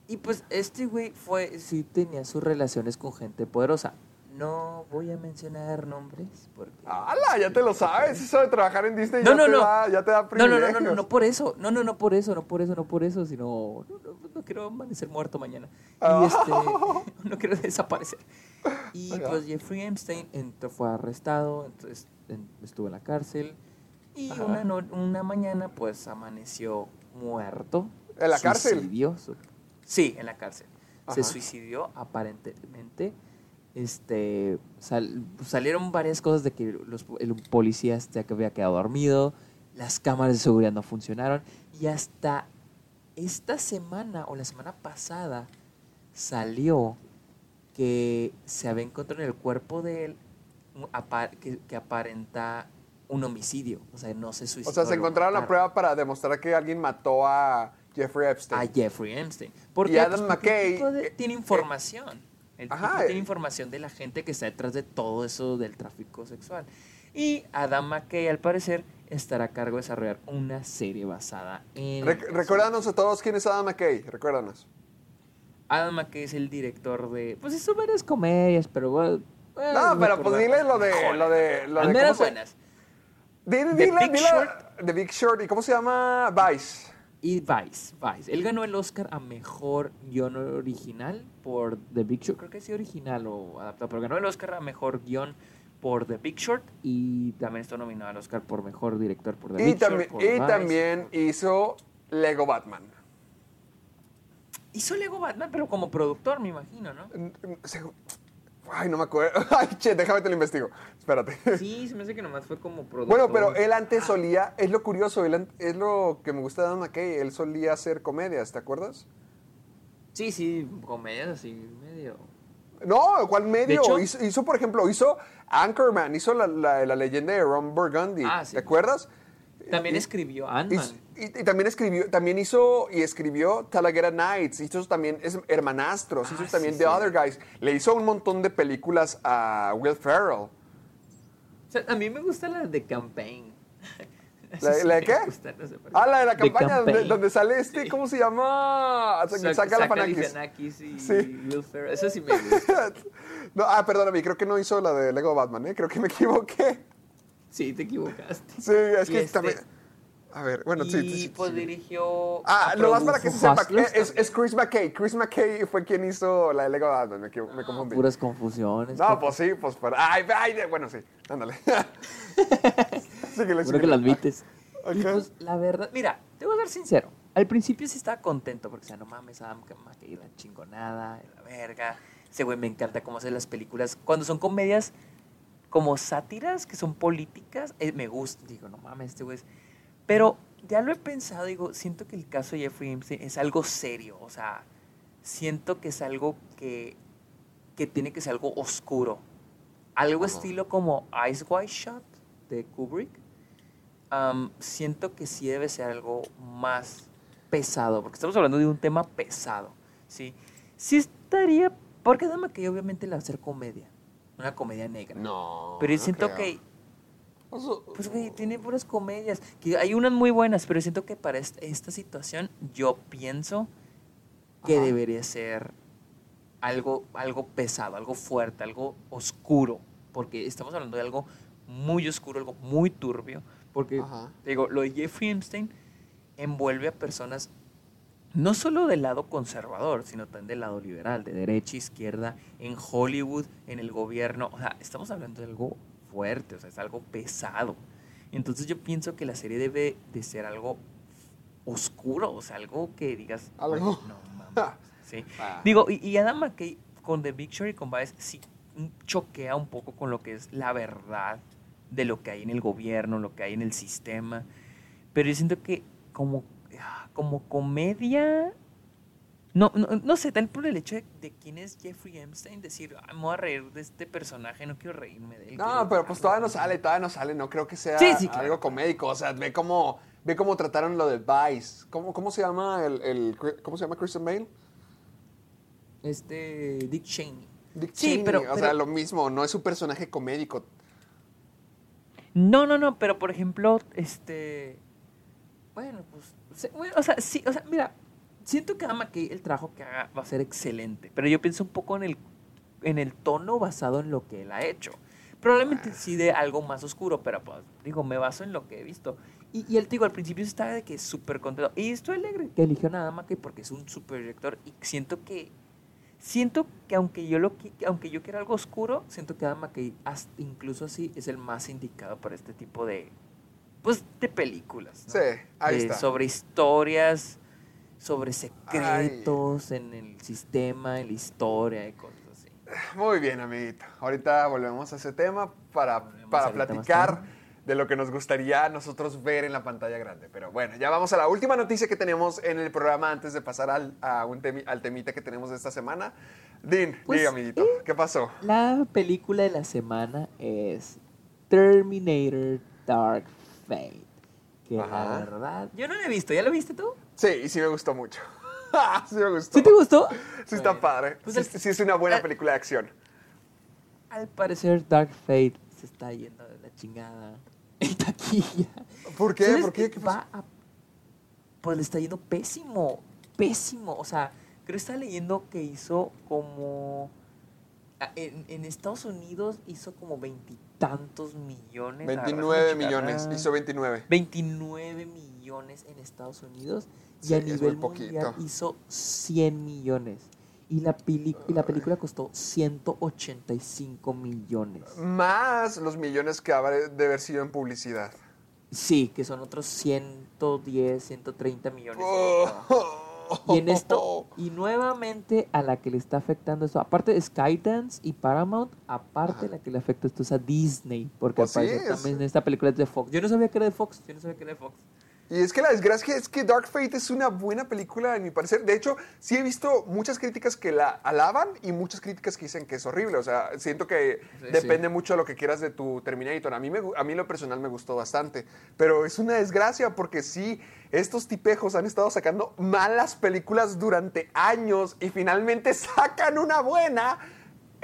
Y, pues este güey fue, sí tenía sus relaciones con gente poderosa. No voy a mencionar nombres porque... ¡Hala! Ya te lo sabes. Eso de trabajar en Disney No, ya, no, te no. Da, ya te da No, no, privilegios. no, no, no, no por eso. No, no, no por eso, no por eso, no por eso, sino no, no, no quiero amanecer muerto mañana. Ah. Y este, *laughs* no quiero desaparecer. Y pues Jeffrey Epstein entró, fue arrestado, entonces en- estuvo en la cárcel y una, no- una mañana pues amaneció muerto. ¿En la cárcel? Suicidió su- sí, en la cárcel. Se suicidió aparentemente. Este, sal- salieron varias cosas de que los, el policía este, que había quedado dormido, las cámaras de seguridad no funcionaron y hasta esta semana o la semana pasada salió que se había encontrado en el cuerpo de él que, que aparenta un homicidio, o sea, no se suicidó. O sea, se encontraron la prueba para demostrar que alguien mató a Jeffrey Epstein. a Jeffrey Epstein. ¿Por Y? Adam Pues porque el McKay, de- eh, tiene eh, información. El ajá, tipo eh. tiene información de la gente que está detrás de todo eso del tráfico sexual. Y Adam McKay, al parecer, estará a cargo de desarrollar una serie basada en... Rec- recuérdanos a todos quién es Adam McKay. Recuérdanos. Adam McKay es el director de... Pues hizo varias comedias, pero bueno... No, pero pues dile lo de. Lo de, lo de meras ¿cómo se- buenas. Dile, The dile, Big dile- Short. The Big Short. ¿Y cómo se llama? Vice. Y Vice, Vice. Él ganó el Oscar a Mejor Guión Original por The Big Short. Creo que sí original o adaptado, pero ganó el Oscar a Mejor Guión por The Big Short y también está nominado al Oscar por Mejor Director por The Y, Big también, Short. y Vice. también hizo Lego Batman. Hizo Lego Batman, pero como productor, me imagino, ¿no? Ay, no me acuerdo. *laughs* Ay, che, déjame te lo investigo. Espérate. Sí, se me hace que nomás fue como productor. Bueno, pero él antes solía, es lo curioso, él es lo que me gusta de Adam McKay, él solía hacer comedias, ¿te acuerdas? Sí, sí, comedias así, medio... No, ¿cuál medio? hecho- hizo, hizo, por ejemplo, hizo Anchorman, hizo la, la- la leyenda de Ron Burgundy, Ah, sí. ¿te acuerdas? También Y- escribió Ant-Man. Y- y también escribió, también hizo y escribió Talaguera Nights, hizo también es Hermanastros, hizo Ah, también sí, The sí. Other Guys. Le hizo un montón de películas a Will Ferrell. O sea, a mí me gusta la de Campaign. ¿La- *laughs* sí la de qué? gusta, no sé. Ah, la de la campaña donde, donde sale este, Sí. ¿cómo se llama? Saca, Saca- saca la Fanakis. Y Sí. Will Ferrell. Eso sí me gusta. *laughs* No, ah, perdóname, creo que no hizo la de Lego Batman, ¿eh? Creo que me equivoqué. Sí, te equivocaste. Sí, es Y que este- también... A ver, bueno, y sí, sí, sí, pues sí. dirigió. Ah, ah, lo más para que se sepa, es, es Chris McKay. Chris McKay fue quien hizo la de Lego Batman, me, me confundí. Puras confusiones. No, pues sí, pues para... Ay, ay, bueno, sí, ándale. *laughs* síguele, Seguro que lo admites. Y Ajá. pues, la verdad, mira, te voy a ser sincero. Al principio sí estaba contento porque, o sea, no mames, Adam McKay, la chingonada, la verga. Ese güey me encanta cómo hace las películas. Cuando son comedias como sátiras, que son políticas, eh, me gusta. Digo, no mames, este güey es... Pero ya lo he pensado, digo, siento que el caso de Jeffrey Epstein es algo serio. O sea, siento que es algo que, que tiene que ser algo oscuro. Algo estilo como Ice White Shot de Kubrick. Am, siento que sí debe ser algo más pesado, porque estamos hablando de un tema pesado, ¿sí? Sí estaría, porque Dama que obviamente la hacer comedia, una comedia negra. No, Pero yo no siento creo. que, O sea, pues, güey, tiene puras comedias, que hay unas muy buenas, pero siento que para est- esta situación yo pienso que Ajá. debería ser algo, algo pesado, algo fuerte, algo oscuro, porque estamos hablando de algo muy oscuro, algo muy turbio, porque, te digo, lo de Jeffrey Epstein envuelve a personas no solo del lado conservador, sino también del lado liberal, de derecha, izquierda, en Hollywood, en el gobierno. O sea, estamos hablando de algo fuerte, o sea, es algo pesado. Entonces yo pienso que la serie debe de ser algo oscuro, o sea, algo que digas... Algo. "Oye, No, mames", *laughs* ¿sí? Ah. Digo, y, y Adam McKay con The Big Short y con sí mm, choquea un poco con lo que es la verdad de lo que hay en el gobierno, lo que hay en el sistema. Pero yo siento que como, ah, como comedia... No, no, no sé, tal por el hecho de, de quién es Jeffrey Epstein, decir, "Ay, me voy a reír de este personaje, no quiero reírme de él. No, pero pues odiarlo". todavía no sale, todavía no sale. No creo que sea Sí, sí, claro. algo comédico. O sea, ve cómo, ve cómo trataron lo de Vice. ¿Cómo, cómo se llama el, el- cómo se llama Christian Bale? Este, Dick Cheney. Dick Sí, Cheney. pero- o pero- sea, lo mismo. No es un personaje comédico. No, no, no, pero por ejemplo, este. Bueno, pues. se- bueno, o sea, sí, o sea, mira, siento que Ama que el trabajo que haga va a ser excelente, pero yo pienso un poco en el, en el tono basado en lo que él ha hecho. Probablemente sí de algo más oscuro, pero pues, digo, me baso en lo que he visto. Y, y él, digo, al principio estaba de que súper contento. Y estoy alegre que eligió a Ama que porque es un super director y siento que. Siento que aunque yo lo aunque yo quiera algo oscuro, siento que Adam McKay incluso así es el más indicado para este tipo de pues de películas. ¿no? Sí, ahí Eh, está. Sobre historias, sobre secretos en el sistema, en la historia y cosas así. Muy bien, amiguito. Ahorita volvemos a ese tema para, Volvemos para platicar de lo que nos gustaría nosotros ver en la pantalla grande. Pero bueno, ya vamos a la última noticia que tenemos en el programa antes de pasar al, a un temi- al temita que tenemos esta semana. Din, Pues, diga, amiguito, eh, ¿qué pasó? La película de la semana es Terminator Dark Fate. Que Ajá. la verdad. Yo no la he visto, ¿ya la viste tú? Sí, y sí me gustó mucho. *laughs* sí me gustó. ¿Sí te gustó? Sí está padre. pues sí, el- sí es una buena película de acción. Al parecer Dark Fate se está yendo de la chingada *laughs* en taquilla. ¿Por qué? ¿Sabes ¿Por qué? ¿Qué? Va a- pues le está yendo pésimo, pésimo. O sea, creo que estaba leyendo que hizo como... a- En, en Estados Unidos hizo como veintitantos millones. A ver, 29 déjame checar. millones. Ah, Hizo 29. 29 millones en Estados Unidos y Sí, a nivel poquito. mundial hizo 100 millones. Y la, peli- y la película costó 185 millones. Más los millones que habrá de haber sido en publicidad. Sí, que son otros 110, 130 millones. Oh. Y en esto, y nuevamente a la que le está afectando esto, aparte de Skydance y Paramount, aparte la que le afecta esto es a Disney, porque Pues sí, es- también esta película es de Fox. Yo no sabía que era de Fox, yo no sabía que era de Fox. Y es que la desgracia es que Dark Fate es una buena película, a mi parecer. De hecho, sí he visto muchas críticas que la alaban y muchas críticas que dicen que es horrible. O sea, siento que Sí, depende sí. mucho de lo que quieras de tu Terminator. A mí, me, a mí lo personal me gustó bastante. Pero es una desgracia porque sí, estos tipejos han estado sacando malas películas durante años y finalmente *laughs* sacan una buena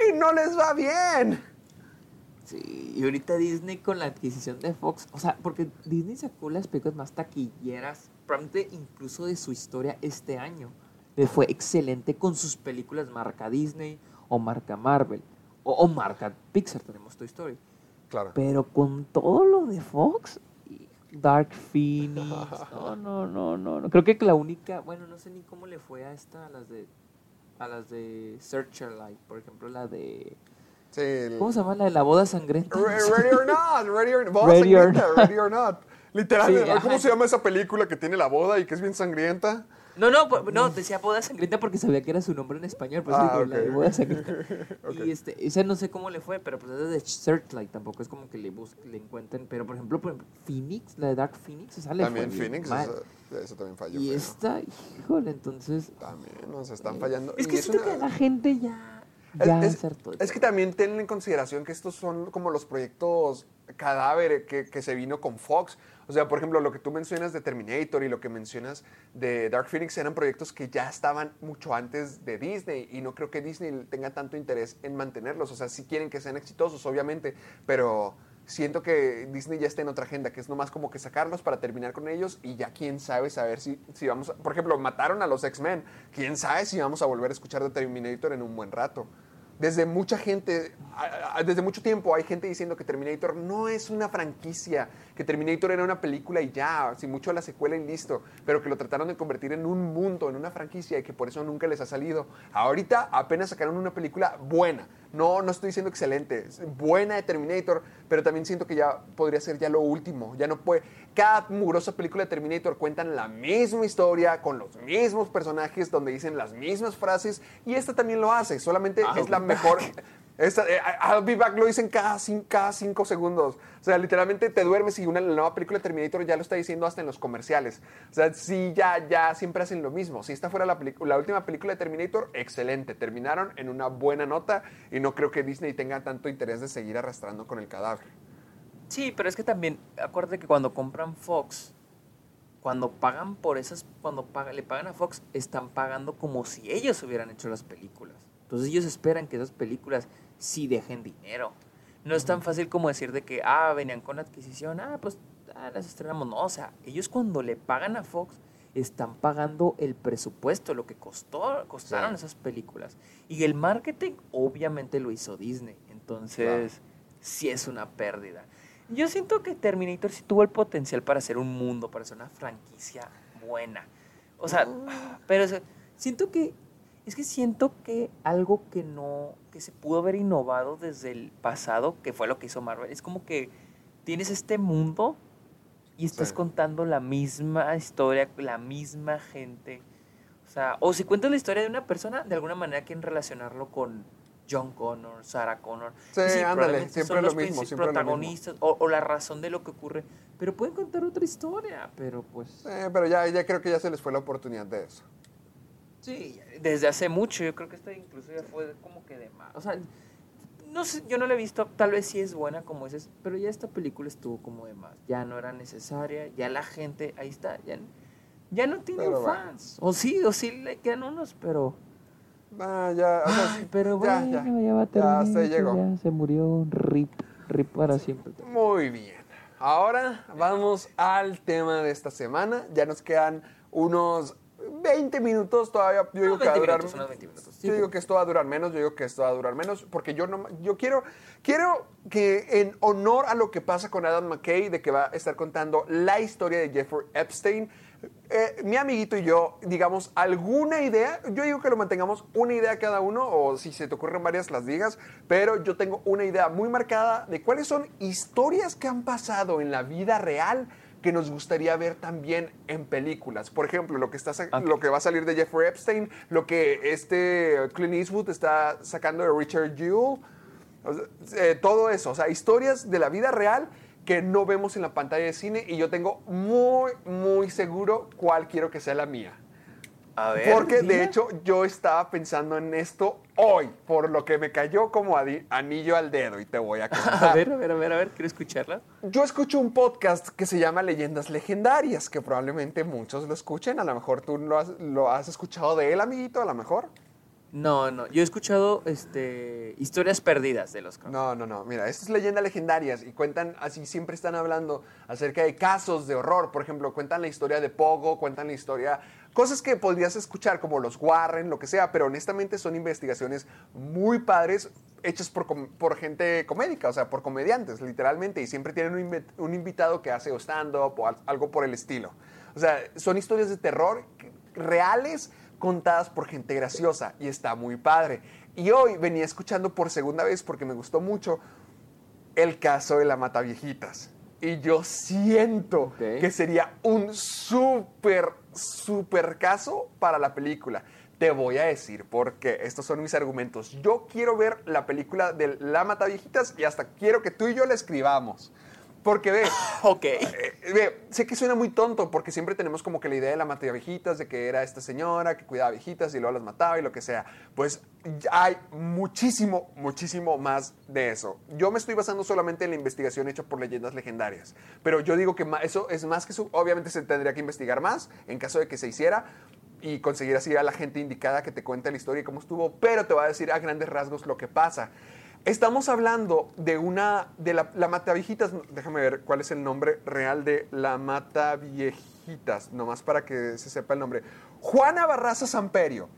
y no les va bien. Sí, y ahorita Disney con la adquisición de Fox, o sea, porque Disney sacó las películas más taquilleras, probablemente incluso de su historia este año. Le fue excelente con sus películas marca Disney o marca Marvel o, o marca Pixar, tenemos Toy Story. Claro. Pero con todo lo de Fox, Dark Phoenix, *laughs* no, no, no, no, no. Creo que la única, bueno, no sé ni cómo le fue a esta, a las de, a las de Searchlight, por ejemplo, la de, Sí, el- ¿cómo se llama? La de la boda sangrienta. Re- Ready or not, ready or, boda Ready or sangrienta, not. ready or not. Literal, Sí, ¿cómo ajá. se llama esa película que tiene la boda y que es bien sangrienta? No, no, pu- no, decía boda sangrienta porque sabía que era su nombre en español, pues Ah, la de boda sangrienta. *laughs* Y este, esa no sé cómo le fue, pero pues es de Searchlight, tampoco es como que le bus le encuentren, pero por ejemplo, por ejemplo, Phoenix, la de Dark Phoenix, esa le También fue Phoenix, eso, eso también falló. Y feo. esta, híjole, entonces También, sea, están fallando. es Y que siento una- que la gente ya Es- ya es, es que también ten en consideración que estos son como los proyectos cadáver que, que se vino con Fox. O sea, por ejemplo, lo que tú mencionas de Terminator y lo que mencionas de Dark Phoenix eran proyectos que ya estaban mucho antes de Disney y no creo que Disney tenga tanto interés en mantenerlos. O sea, sí quieren que sean exitosos, obviamente, pero siento que Disney ya está en otra agenda, que es nomás como que sacarlos para terminar con ellos y ya quién sabe saber si, si vamos a... Por ejemplo, mataron a los X-Men. ¿Quién sabe si vamos a volver a escuchar de Terminator en un buen rato? Desde mucha gente, desde mucho tiempo hay gente diciendo que Terminator no es una franquicia, que Terminator era una película y ya, sin mucho la secuela y listo, pero que lo trataron de convertir en un mundo, en una franquicia y que por eso nunca les ha salido. Ahorita apenas sacaron una película buena, no, no estoy diciendo excelente, buena de Terminator, pero también siento que ya podría ser ya lo último, ya no puede. Cada mugrosa película de Terminator cuentan la misma historia, con los mismos personajes, donde dicen las mismas frases, y esta también lo hace, solamente I'll es la mejor. *laughs* Esta, eh, I'll be back lo dicen cada, cin- cada cinco segundos. O sea, literalmente te duermes y una nueva película de Terminator ya lo está diciendo hasta en los comerciales. O sea, sí, ya, ya siempre hacen lo mismo. Si esta fuera la, última película de Terminator, excelente. Terminaron en una buena nota y no creo que Disney tenga tanto interés de seguir arrastrando con el cadáver. Sí, pero es que también, acuérdate que cuando compran Fox, cuando pagan por esas, cuando le pagan a Fox, están pagando como si ellos hubieran hecho las películas. Entonces ellos esperan que esas películas sí dejen dinero. No es tan fácil como decir de que, ah, venían con adquisición, ah, pues ah, las estrenamos. No, o sea, ellos cuando le pagan a Fox, están pagando el presupuesto, lo que costó, costaron Sí. esas películas. Y el marketing obviamente lo hizo Disney. Entonces, sí es una pérdida. Yo siento que Terminator sí tuvo el potencial para ser un mundo, para ser una franquicia buena. O sea, pero siento que es que siento que algo que no que se pudo haber innovado desde el pasado, que fue lo que hizo Marvel, es como que tienes este mundo y estás Sí. contando la misma historia, la misma gente. O sea, o si cuentas la historia de una persona, de alguna manera quieren relacionarlo con John Connor, Sarah Connor. Sí, ándale, siempre son lo los mismo, siempre lo mismo. protagonistas o, o la razón de lo que ocurre. Pero pueden contar otra historia, pero pues... Eh, pero ya, ya creo que ya se les fue la oportunidad de eso. Sí, desde hace mucho, yo creo que esta incluso ya fue como que de más. O sea, no sé, yo no la he visto, tal vez sí es buena como dices, pero ya esta película estuvo como de más. Ya no era necesaria, ya la gente, ahí está, ya, ya no tiene Pero fans. O sí, o sí le quedan unos, pero... Ah, ya, o sea, Ay, pero ya, bueno, ya. ya, va a Ya, hasta terminar, ahí llegó. ya se murió, rip, rip para siempre. Muy bien. Ahora vamos al tema de esta semana. Ya nos quedan unos 20 minutos todavía. Yo digo que va a 20 durar. minutos, unos 20 minutos. Sí, Yo digo que esto va a durar menos. Yo digo que esto va a durar menos. Porque yo no. Yo quiero. Quiero que en honor a lo que pasa con Adam McKay, de que va a estar contando la historia de Jeffrey Epstein. eh, mi amiguito y yo, digamos, alguna idea, yo digo que lo mantengamos una idea cada uno, o si se te ocurren varias, las digas, pero yo tengo una idea muy marcada de cuáles son historias que han pasado en la vida real que nos gustaría ver también en películas. Por ejemplo, lo que, está, lo que va a salir de Jeffrey Epstein, lo que este Clint Eastwood está sacando de Richard Jewell, eh, todo eso, o sea, historias de la vida real que no vemos en la pantalla de cine y yo tengo muy, muy seguro cuál quiero que sea la mía. A ver. Porque de hecho yo estaba pensando en esto hoy, por lo que me cayó como anillo al dedo y te voy a *laughs* contar. A ver, a ver, a ver, a ver, quiero escucharla. Yo escucho un podcast que se llama Leyendas Legendarias, que probablemente muchos lo escuchen. A lo mejor tú lo has, lo has escuchado de él, amiguito, a lo mejor. No, no, yo he escuchado este, historias perdidas de los. No, no, no. Mira, esto es Leyendas Legendarias y cuentan, así siempre están hablando acerca de casos de horror. Por ejemplo, cuentan la historia de Pogo, cuentan la historia, cosas que podrías escuchar como los Warren, lo que sea, pero honestamente son investigaciones muy padres hechas por, por gente comédica, o sea, por comediantes, literalmente, y siempre tienen un, invi- un invitado que hace o stand-up o al- algo por el estilo. O sea, son historias de terror reales contadas por gente graciosa y está muy padre. Y hoy venía escuchando por segunda vez porque me gustó mucho el caso de la Mataviejitas. Y yo siento Ok. que sería un súper, súper caso para la película. Te voy a decir por qué. Estos son mis argumentos. Yo quiero ver la película de La Mataviejitas y hasta quiero que tú y yo la escribamos. Porque ve, *laughs* Ok. eh, ve, sé que suena muy tonto porque siempre tenemos como que la idea de la mataba viejitas, de que era esta señora que cuidaba viejitas y luego las mataba y lo que sea. Pues hay muchísimo, muchísimo más de eso. Yo me estoy basando solamente en la investigación hecha por leyendas legendarias. Pero yo digo que eso es más que su... Obviamente se tendría que investigar más en caso de que se hiciera y conseguir así a la gente indicada que te cuente la historia y cómo estuvo, pero te va a decir a grandes rasgos lo que pasa. Estamos hablando de una, de la, la Mataviejitas, déjame ver cuál es el nombre real de la Mataviejitas, nomás para que se sepa el nombre. Juana Barraza Samperio.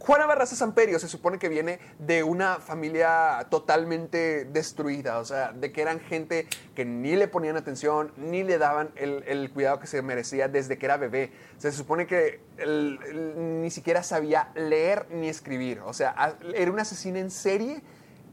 Juana Barraza Samperio se supone que viene de una familia totalmente destruida, o sea, de que eran gente que ni le ponían atención, ni le daban el, el cuidado que se merecía desde que era bebé. Se supone que el- ni siquiera sabía leer ni escribir, o sea, era una asesina en serie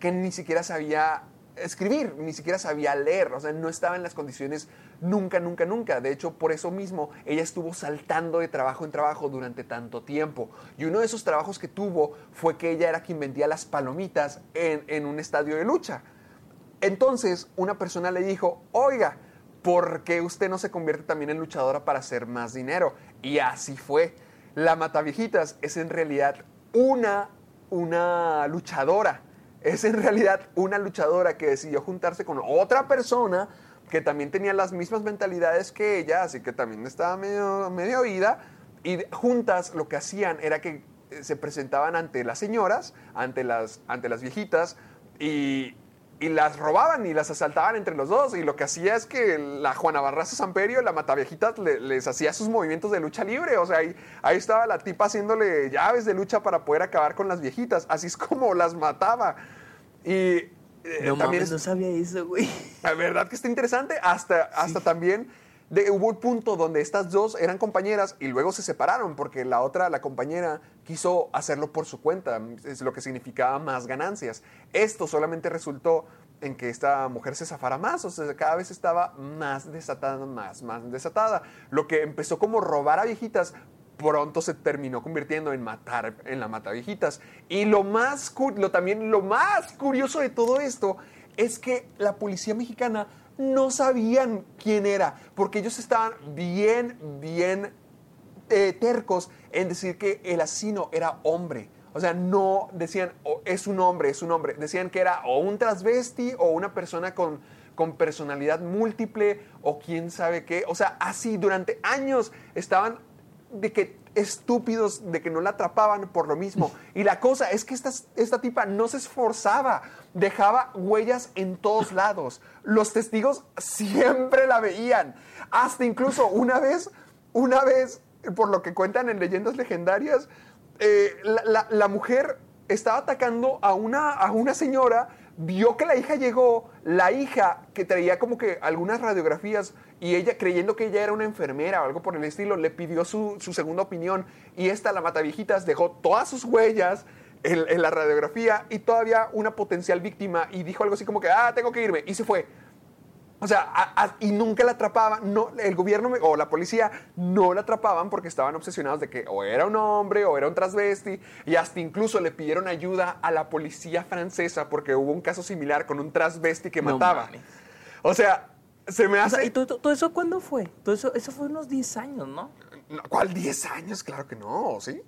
que ni siquiera sabía escribir, ni siquiera sabía leer, o sea, no estaba en las condiciones nunca, nunca, nunca. De hecho, por eso mismo, ella estuvo saltando de trabajo en trabajo durante tanto tiempo. Y uno de esos trabajos que tuvo fue que ella era quien vendía las palomitas en, en un estadio de lucha. Entonces, una persona le dijo, oiga, ¿por qué usted no se convierte también en luchadora para hacer más dinero? Y así fue. La Mataviejitas es en realidad una, una luchadora. Es en realidad una luchadora que decidió juntarse con otra persona que también tenía las mismas mentalidades que ella, así que también estaba medio, medio oída. Y juntas lo que hacían era que eh, se presentaban ante las señoras, ante las, ante las viejitas, y, y las robaban y las asaltaban entre los dos. Y lo que hacía es que la Juana Barraza Samperio, la Mataviejitas, le- les hacía sus movimientos de lucha libre. O sea, ahí, ahí estaba la tipa haciéndole llaves de lucha para poder acabar con las viejitas. Así es como las mataba. Y eh, No también mames, es- no sabía eso, güey. la verdad que está interesante. Hasta, hasta también de, hubo un punto donde estas dos eran compañeras y luego se separaron porque la otra, la compañera, quiso hacerlo por su cuenta, es lo que significaba más ganancias. Esto solamente resultó en que esta mujer se zafara más, o sea, cada vez estaba más desatada, más, más desatada. Lo que empezó como robar a viejitas, pronto se terminó convirtiendo en matar en la mata viejitas. Y lo más lo también lo más curioso de todo esto es que la policía mexicana no sabían quién era, porque ellos estaban bien, bien eh, tercos en decir que el asesino era hombre. O sea, no decían, "Oh, es un hombre, es un hombre. Decían que era o un transvesti o una persona con, con personalidad múltiple o quién sabe qué. O sea, así durante años estaban de que estúpidos, de que no la atrapaban por lo mismo. Y la cosa es que esta, esta tipa no se esforzaba, dejaba huellas en todos lados. Los testigos siempre la veían. Hasta incluso una vez, una vez, por lo que cuentan en leyendas legendarias, eh, la, la- mujer estaba atacando a una, a una señora, vio que la hija llegó, la hija que traía como que algunas radiografías y ella creyendo que ella era una enfermera o algo por el estilo, le pidió su, su segunda opinión y esta, la mataviejitas, dejó todas sus huellas en, en la radiografía y todavía una potencial víctima y dijo algo así como que, ah, tengo que irme y se fue. O sea, a- a- y nunca la atrapaban, no, el gobierno me- o la policía no la atrapaban porque estaban obsesionados de que o era un hombre o era un transvesti y hasta incluso le pidieron ayuda a la policía francesa porque hubo un caso similar con un transvesti que No mataba. mames. O sea, Se me O hace... sea, ¿y todo, eso cuándo fue? Todo eso, eso fue unos 10 años, ¿no? ¿Cuál 10 años? Claro que no, ¿sí?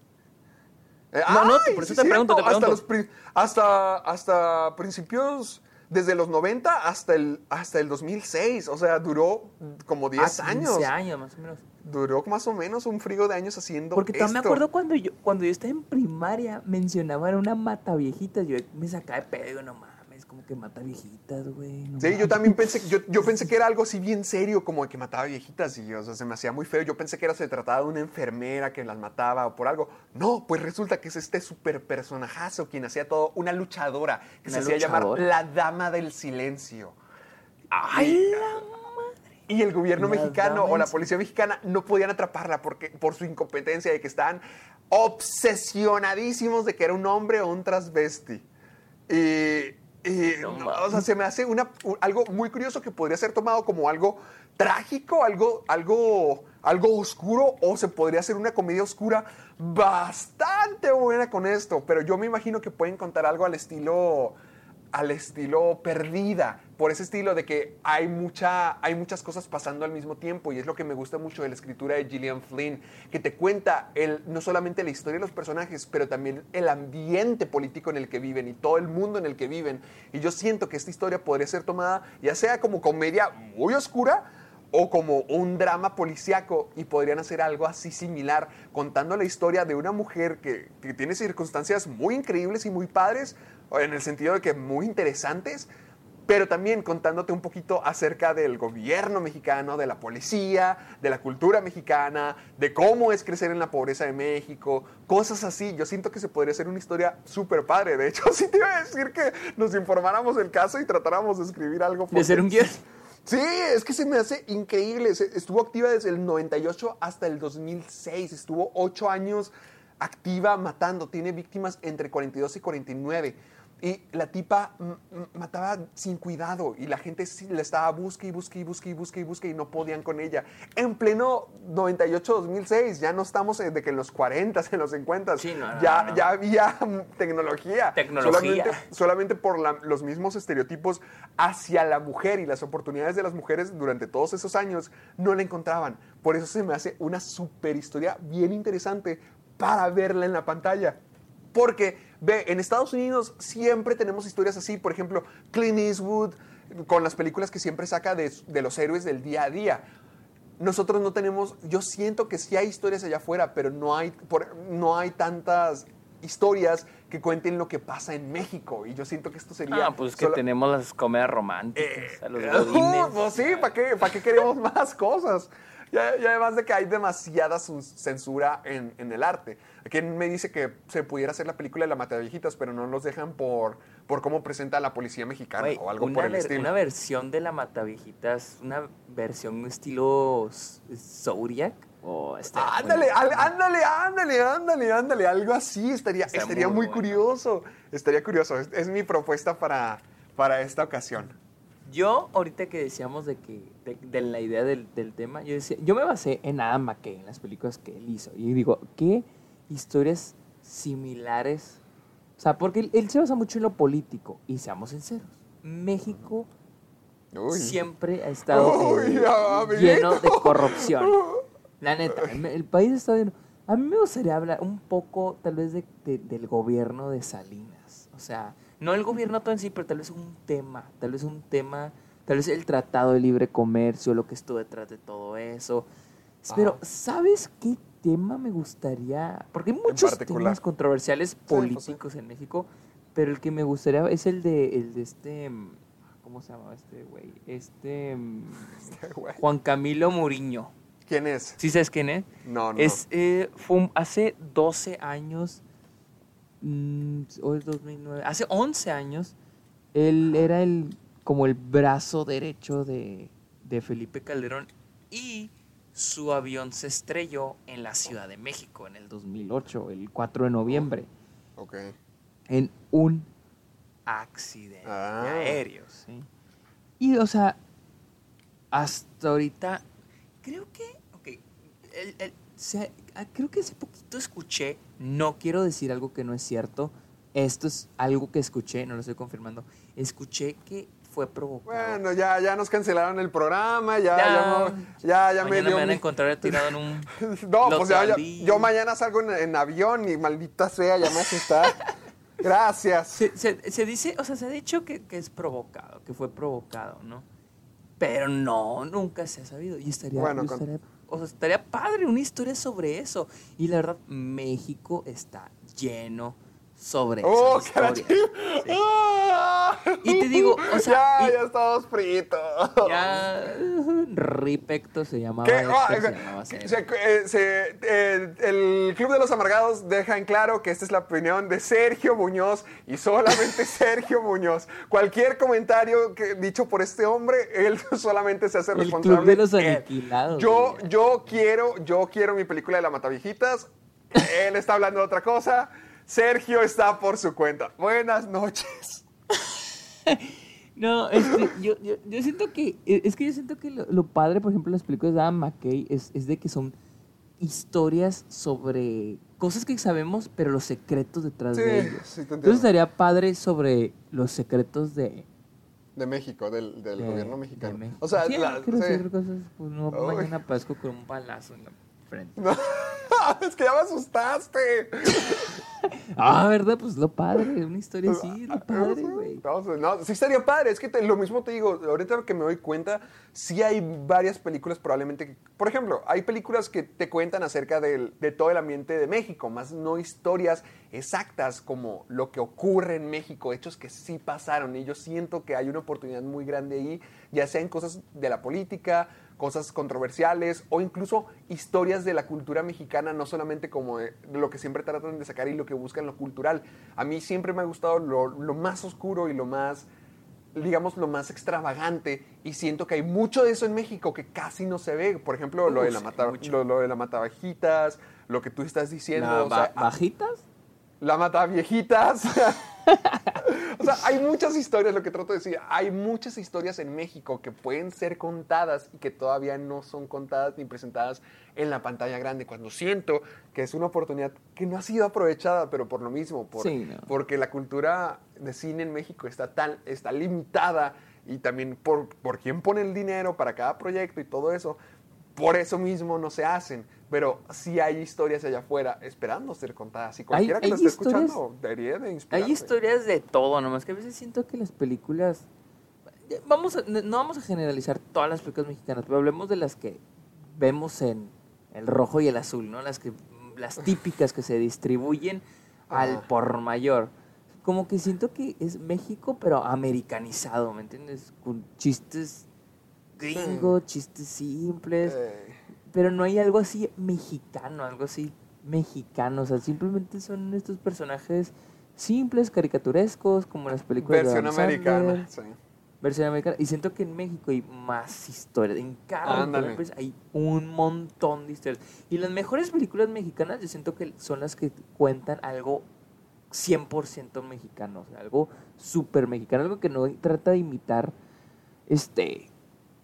Eh, No, no, por eso sí, te pregunto, te Hasta, los pri- hasta, hasta principios, desde los 90 hasta el, hasta el 2006. O sea, duró como 10 Ah, años. 15 años, más o menos. Duró más o menos un frío de años haciendo Porque también me acuerdo cuando yo, cuando yo estaba en primaria, mencionaban una mata viejitas. Yo me sacaba de pedo y digo, no mames, como que mata viejitas, güey. no Sí, yo mames". también pensé, yo, yo pensé que era algo así bien serio, como de que mataba viejitas y o sea, se me hacía muy feo. Yo pensé que era, se trataba de una enfermera que las mataba o por algo. No, pues resulta que es este super personajazo quien hacía todo, una luchadora que se ¿Una hacía llamar la Dama del Silencio. ¡Ay, la Y el gobierno La mexicano o la policía mexicana no podían atraparla porque, por su incompetencia de que estaban obsesionadísimos de que era un hombre o un transvesti. Y, No no, o sea, se me hace una, un- algo muy curioso que podría ser tomado como algo trágico, algo, algo, algo oscuro, o se podría hacer una comedia oscura bastante buena con esto. Pero yo me imagino que pueden contar algo al estilo al estilo perdida, por ese estilo de que hay, mucha, hay muchas cosas pasando al mismo tiempo y es lo que me gusta mucho de la escritura de Gillian Flynn, que te cuenta el, no solamente la historia de los personajes, pero también el ambiente político en el que viven y todo el mundo en el que viven. Y yo siento que esta historia podría ser tomada ya sea como comedia muy oscura, o como un drama policíaco y podrían hacer algo así similar, contando la historia de una mujer que, que tiene circunstancias muy increíbles y muy padres, en el sentido de que muy interesantes, pero también contándote un poquito acerca del gobierno mexicano, de la policía, de la cultura mexicana, de cómo es crecer en la pobreza de México, cosas así. Yo siento que se podría hacer una historia súper padre. De hecho, *laughs* sí te iba a decir que nos informáramos del caso y tratáramos de escribir algo. De hacer un guion. Sí, es que se me hace increíble. Estuvo activa desde el 98 hasta el 2006. Estuvo ocho años activa matando. Tiene víctimas entre 42 y 49. Y la tipa mataba sin cuidado y la gente le estaba busque y busque y busque y busque y busque y no podían con ella. En pleno 98-2006, ya no estamos de que en los 40, en los 50, Sí, no, ya, no, no. ya había *laughs* tecnología. Tecnología. Solamente, solamente por la- los mismos estereotipos hacia la mujer y las oportunidades de las mujeres durante todos esos años no la encontraban. Por eso se me hace una super historia bien interesante para verla en la pantalla. Porque, ve, en Estados Unidos siempre tenemos historias así. Por ejemplo, Clint Eastwood, con las películas que siempre saca de, de los héroes del día a día. Nosotros no tenemos, yo siento que sí hay historias allá afuera, pero no hay, por- no hay tantas historias que cuenten lo que pasa en México. Y yo siento que esto sería... Ah, pues que sola- tenemos las comedias románticas, eh, a los *laughs* uh, pues sí, ¿para qué, ¿para qué queremos *laughs* más cosas? Ya además de que hay demasiada su- censura en, en el arte. ¿Quién me dice que se pudiera hacer la película de la Mataviejitas, pero no los dejan por, por cómo presenta la policía mexicana Güey, o algo por el estilo? una versión de la Mataviejitas, una versión estilo Zodiac. O este, Ándale, al- ándale, ándale, ándale, ándale, algo así estaría, Estaría estaría muy muy, bueno. curioso. Estaría curioso. Es, es mi propuesta para, para esta ocasión. Yo, ahorita que decíamos de que de, de la idea del, del tema, yo decía, yo me basé en Adam McKay, en las películas que él hizo. Y digo, ¿qué historias similares? O sea, porque él, él se basa mucho en lo político. Y seamos sinceros, México Uy. siempre ha estado Uy, eh, lleno de corrupción. La neta, el, el país está lleno. A mí me gustaría hablar un poco, tal vez, de, de- del gobierno de Salinas. O sea, no el gobierno todo en sí, pero tal vez un tema. Tal vez un tema, tal vez el Tratado de Libre Comercio, lo que estuvo detrás de todo eso. Pero, ¿sabes qué tema me gustaría? Porque hay muchos temas controversiales pues sí. políticos en México, pero el que me gustaría es el de, el de este... ¿Cómo se llama este güey? Este... mm, Güey. Juan Camilo Muriño. ¿Quién es? ¿Sí sabes quién es? No, no. Es, eh, fue hace 12 años, mm, hoy es 2009, hace 11 años, él era el, como el brazo derecho de, de Felipe Calderón y su avión se estrelló en la Ciudad de México en el 2008, el 4 de noviembre, Ok. en un accidente Ah. aéreo. ¿sí? Y, o sea, hasta ahorita, creo que, ok, el- el- se- ah, creo que hace poquito escuché, no quiero decir algo que no es cierto, esto es algo que escuché, no lo estoy confirmando, escuché que fue provocado. Bueno, ya, ya nos cancelaron el programa, ya, ya, ya, ya me dio. me van a encontrar tirado en un... *laughs* No, pues ya, yo mañana salgo en, en avión y maldita sea, ya me asusta. *laughs* Gracias. Se, se- se dice, o sea, se ha dicho que, que es provocado, que fue provocado, ¿no? Pero no, nunca se ha sabido. Y estaría, Bueno, y con- estaría- o sea, estaría padre una historia sobre eso. Y la verdad, México está lleno sobre ¡Oh, Sí. ¡Ah! Y te digo, o sea, Ya, y- ya estamos fritos. Ya, *laughs* Ripecto se llamaba. ¿Qué? Héctor Ah, se eh, llamaba Cero. se- eh, se- eh, el Club de los Amargados deja en claro que esta es la opinión de Sergio Muñoz y solamente *laughs* Sergio Muñoz. Cualquier comentario que, dicho por este hombre, él *laughs* solamente se hace El responsable. Club de los. Aniquilados, Yo, yo quiero, yo quiero mi película de la Mataviejitas. Él está hablando de otra cosa. Sergio está por su cuenta. Buenas noches. *laughs* No, este, yo, yo, yo siento que, eh, es que yo siento que lo, lo padre, por ejemplo, de las películas de Adam McKay es, es de que son historias sobre cosas que sabemos, pero los secretos detrás Sí, de ellos. sí, te. Entonces estaría padre sobre los secretos de... De México, del, del de- gobierno de mexicano. México. O sea, Sí, la- no quiero sí. decir cosas, pues no, mañana pasco con un balazo en la frente. *laughs* No, es que ya me asustaste. *laughs* Ah, ¿verdad? Pues lo padre, una historia así, lo padre, güey. No, no, sí estaría padre. Es que te- lo mismo te digo, ahorita que me doy cuenta, sí hay varias películas probablemente. que- por ejemplo, hay películas que te cuentan acerca del- de todo el ambiente de México, más no historias exactas como lo que ocurre en México, hechos que sí pasaron. Y yo siento que hay una oportunidad muy grande ahí, ya sea en cosas de la política, cosas controversiales o incluso historias de la cultura mexicana, no solamente como de, de lo que siempre tratan de sacar y lo que buscan lo cultural. A mí siempre me ha gustado lo, lo más oscuro y lo más, digamos, lo más extravagante y siento que hay mucho de eso en México que casi no se ve. Por ejemplo, lo, de la sí, mata, lo, lo de la matavajitas, lo que tú estás diciendo. O sea, ¿Bajitas? La mata viejitas. *laughs* o sea, hay muchas historias, lo que trato de decir, hay muchas historias en México que pueden ser contadas y que todavía no son contadas ni presentadas en la pantalla grande. Cuando siento que es una oportunidad que no ha sido aprovechada, pero por lo mismo, por- Sí, no. porque la cultura de cine en México está tan, está limitada y también por, por quién pone el dinero para cada proyecto y todo eso. Por eso mismo no se hacen, pero sí hay historias allá afuera esperando ser contadas. Y cualquiera que lo esté escuchando debería de inspirarse. Hay historias de todo, nomás que a veces siento que las películas... Vamos a- no vamos a generalizar todas las películas mexicanas, pero hablemos de las que vemos en el rojo y el azul, ¿no? Las que las típicas que se distribuyen al por mayor. Como que siento que es México, pero americanizado, ¿me entiendes? Con chistes gringos, chistes simples. Eh, Pero no hay algo así mexicano, algo así mexicano. O sea, simplemente son estos personajes simples, caricaturescos, como las películas versión de americana. sí. Versión americana. Y siento que en México hay más historias. En cada película hay un montón de historias. Y las mejores películas mexicanas yo siento que son las que cuentan algo 100% mexicano. O sea, algo súper mexicano. Algo que no trata de imitar este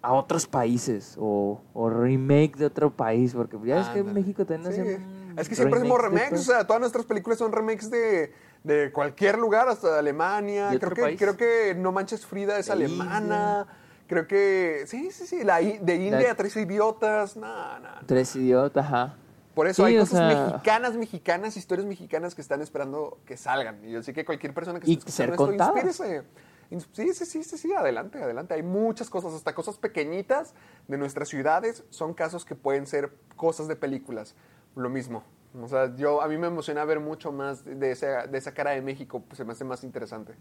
a otros países o, o remake de otro país. Porque ya es que. México también Sí. hacen Es que siempre hacemos de remakes, o sea, todas nuestras películas son remakes de, de cualquier lugar, hasta de Alemania. ¿De Creo otro que, país? creo que No Manches Frida es De alemana. Creo que, sí, sí, sí, la, de India, La- Tres Idiotas, no, no. Tres idiotas, ajá. Por eso Sí, hay cosas sea- mexicanas, mexicanas, historias mexicanas que están esperando que salgan. Y yo sé que cualquier persona que Y esté ser escuchando esto, contadas. inspírese. Sí, sí, sí, sí, sí, adelante, adelante. Hay muchas cosas, hasta cosas pequeñitas de nuestras ciudades son casos que pueden ser cosas de películas. Lo mismo. O sea, yo, a mí me emociona ver mucho más de esa, de esa cara de México, pues se me hace más interesante.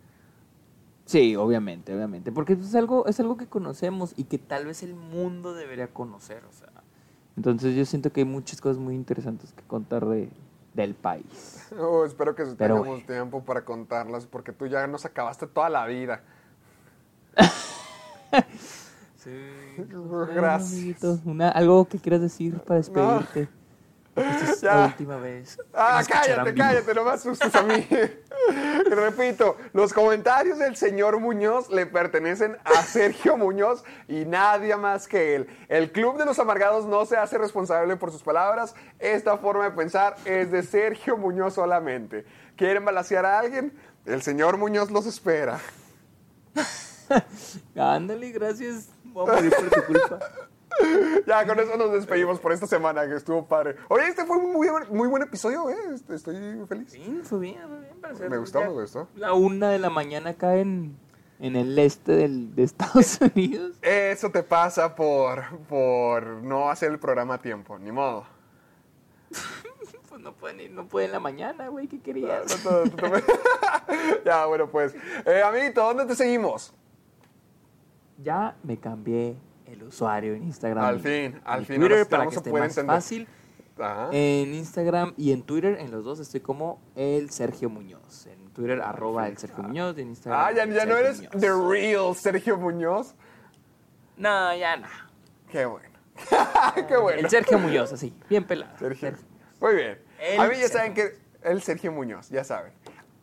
Sí, obviamente, obviamente. Porque es algo, es algo que conocemos y que tal vez el mundo debería conocer. O sea. Entonces yo siento que hay muchas cosas muy interesantes que contar de, del país. Oh, espero que Pero, tengamos tiempo para contarlas, porque tú ya nos acabaste toda la vida. *laughs* Bueno, Gracias. amiguito, una, algo que quieras decir para despedirte. Porque esta es *laughs* Ya. la última vez. Ah, cállate, cállate, no me asustes a mí. *laughs* Repito, los comentarios del señor Muñoz le pertenecen a Sergio Muñoz y nadie más que él. El Club de los Amargados no se hace responsable por sus palabras. Esta forma de pensar es de Sergio Muñoz solamente. ¿Quieren balasear a alguien? El señor Muñoz los espera. *laughs* Ándale, gracias. Voy a morir por tu culpa. *laughs* Ya, con eso nos despedimos por esta semana, que estuvo padre. Oye, este fue un muy, buen- muy buen episodio, ¿eh? Este, Estoy feliz. Sí, fue bien, fue bien. para ser Me gustó, me gustó. La una de la mañana acá en, en el este del, de Estados *laughs* Unidos. Eso te pasa por, por no hacer el programa a tiempo, ni modo. *laughs* Pues no pueden ir, no puede en la mañana, güey. ¿Qué querías? No, no, no. ya, bueno, pues. Eh, amiguito, ¿dónde te seguimos? Ya me cambié el usuario en Instagram. Al y- fin, al y fin, ahora Twitter para que esté más entender. fácil. Ajá. En Instagram y en Twitter, en los dos estoy como el Sergio Muñoz. En Twitter, arroba el Sergio Muñoz. Y en Instagram. ah, ya, ya no eres Muñoz. The Real Sergio Muñoz. No, ya no. Qué bueno. *laughs* Qué bueno. El Sergio Muñoz, así, bien pelado. Sergio. Sergio. Muy bien. El a mí ya Sergio saben que el Sergio Muñoz, ya saben.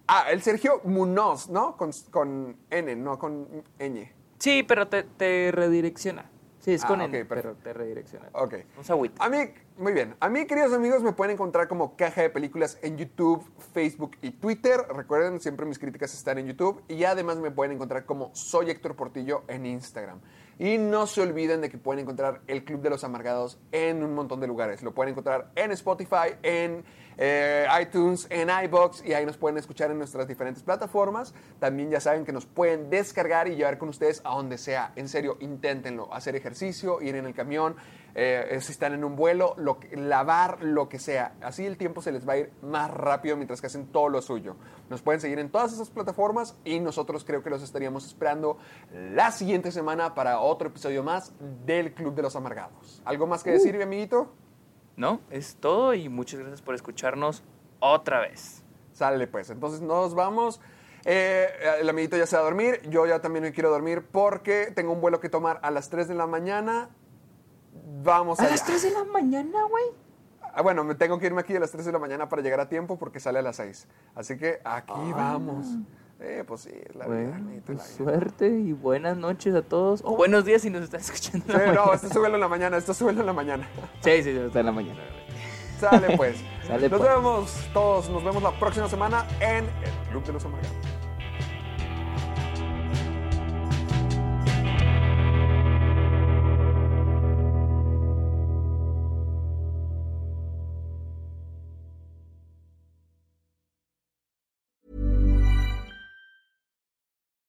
Ah, el Sergio Muñoz, ¿no? Con, con N, no con ñ. Sí, pero te, te redirecciona. Sí, es Ah, con ok, N, pero te redirecciona. Ok. Un sagüita. A mí, muy bien. A mí, queridos amigos, me pueden encontrar como Caja de Películas en YouTube, Facebook y Twitter. Recuerden, siempre mis críticas están en YouTube. Y además me pueden encontrar como Soy Héctor Portillo en Instagram. Y no se olviden de que pueden encontrar el Club de los Amargados en un montón de lugares. Lo pueden encontrar en Spotify, en eh, iTunes, en iBox y ahí nos pueden escuchar en nuestras diferentes plataformas. También ya saben que nos pueden descargar y llevar con ustedes a donde sea. En serio, inténtenlo. Hacer ejercicio, ir en el camión, eh, si están en un vuelo, lo lavar, lo que sea. Así el tiempo se les va a ir más rápido mientras que hacen todo lo suyo. Nos pueden seguir en todas esas plataformas y nosotros creo que los estaríamos esperando la siguiente semana para otro episodio más del Club de los Amargados. ¿Algo más que decir, mi amiguito? No, es todo y muchas gracias por escucharnos otra vez. Sale pues, entonces nos vamos. Eh, el amiguito ya se va a dormir, yo ya también me quiero dormir porque tengo un vuelo que tomar a las 3 de la mañana. Vamos A allá. las 3 de la mañana, güey. Ah, bueno, me tengo que irme aquí a las 3 de la mañana para llegar a tiempo porque sale a las 6. Así que aquí vamos. Eh, pues sí, es la vida, Bueno, la pues vida. suerte y buenas noches a todos. O buenos días si nos están escuchando. en la no, esto súbelo en la mañana, esto súbelo en la mañana. Sí, sí, sí, está en la mañana. Sale pues. *laughs* Sale, nos pues. vemos todos, nos vemos la próxima semana en el Club de los Amargados.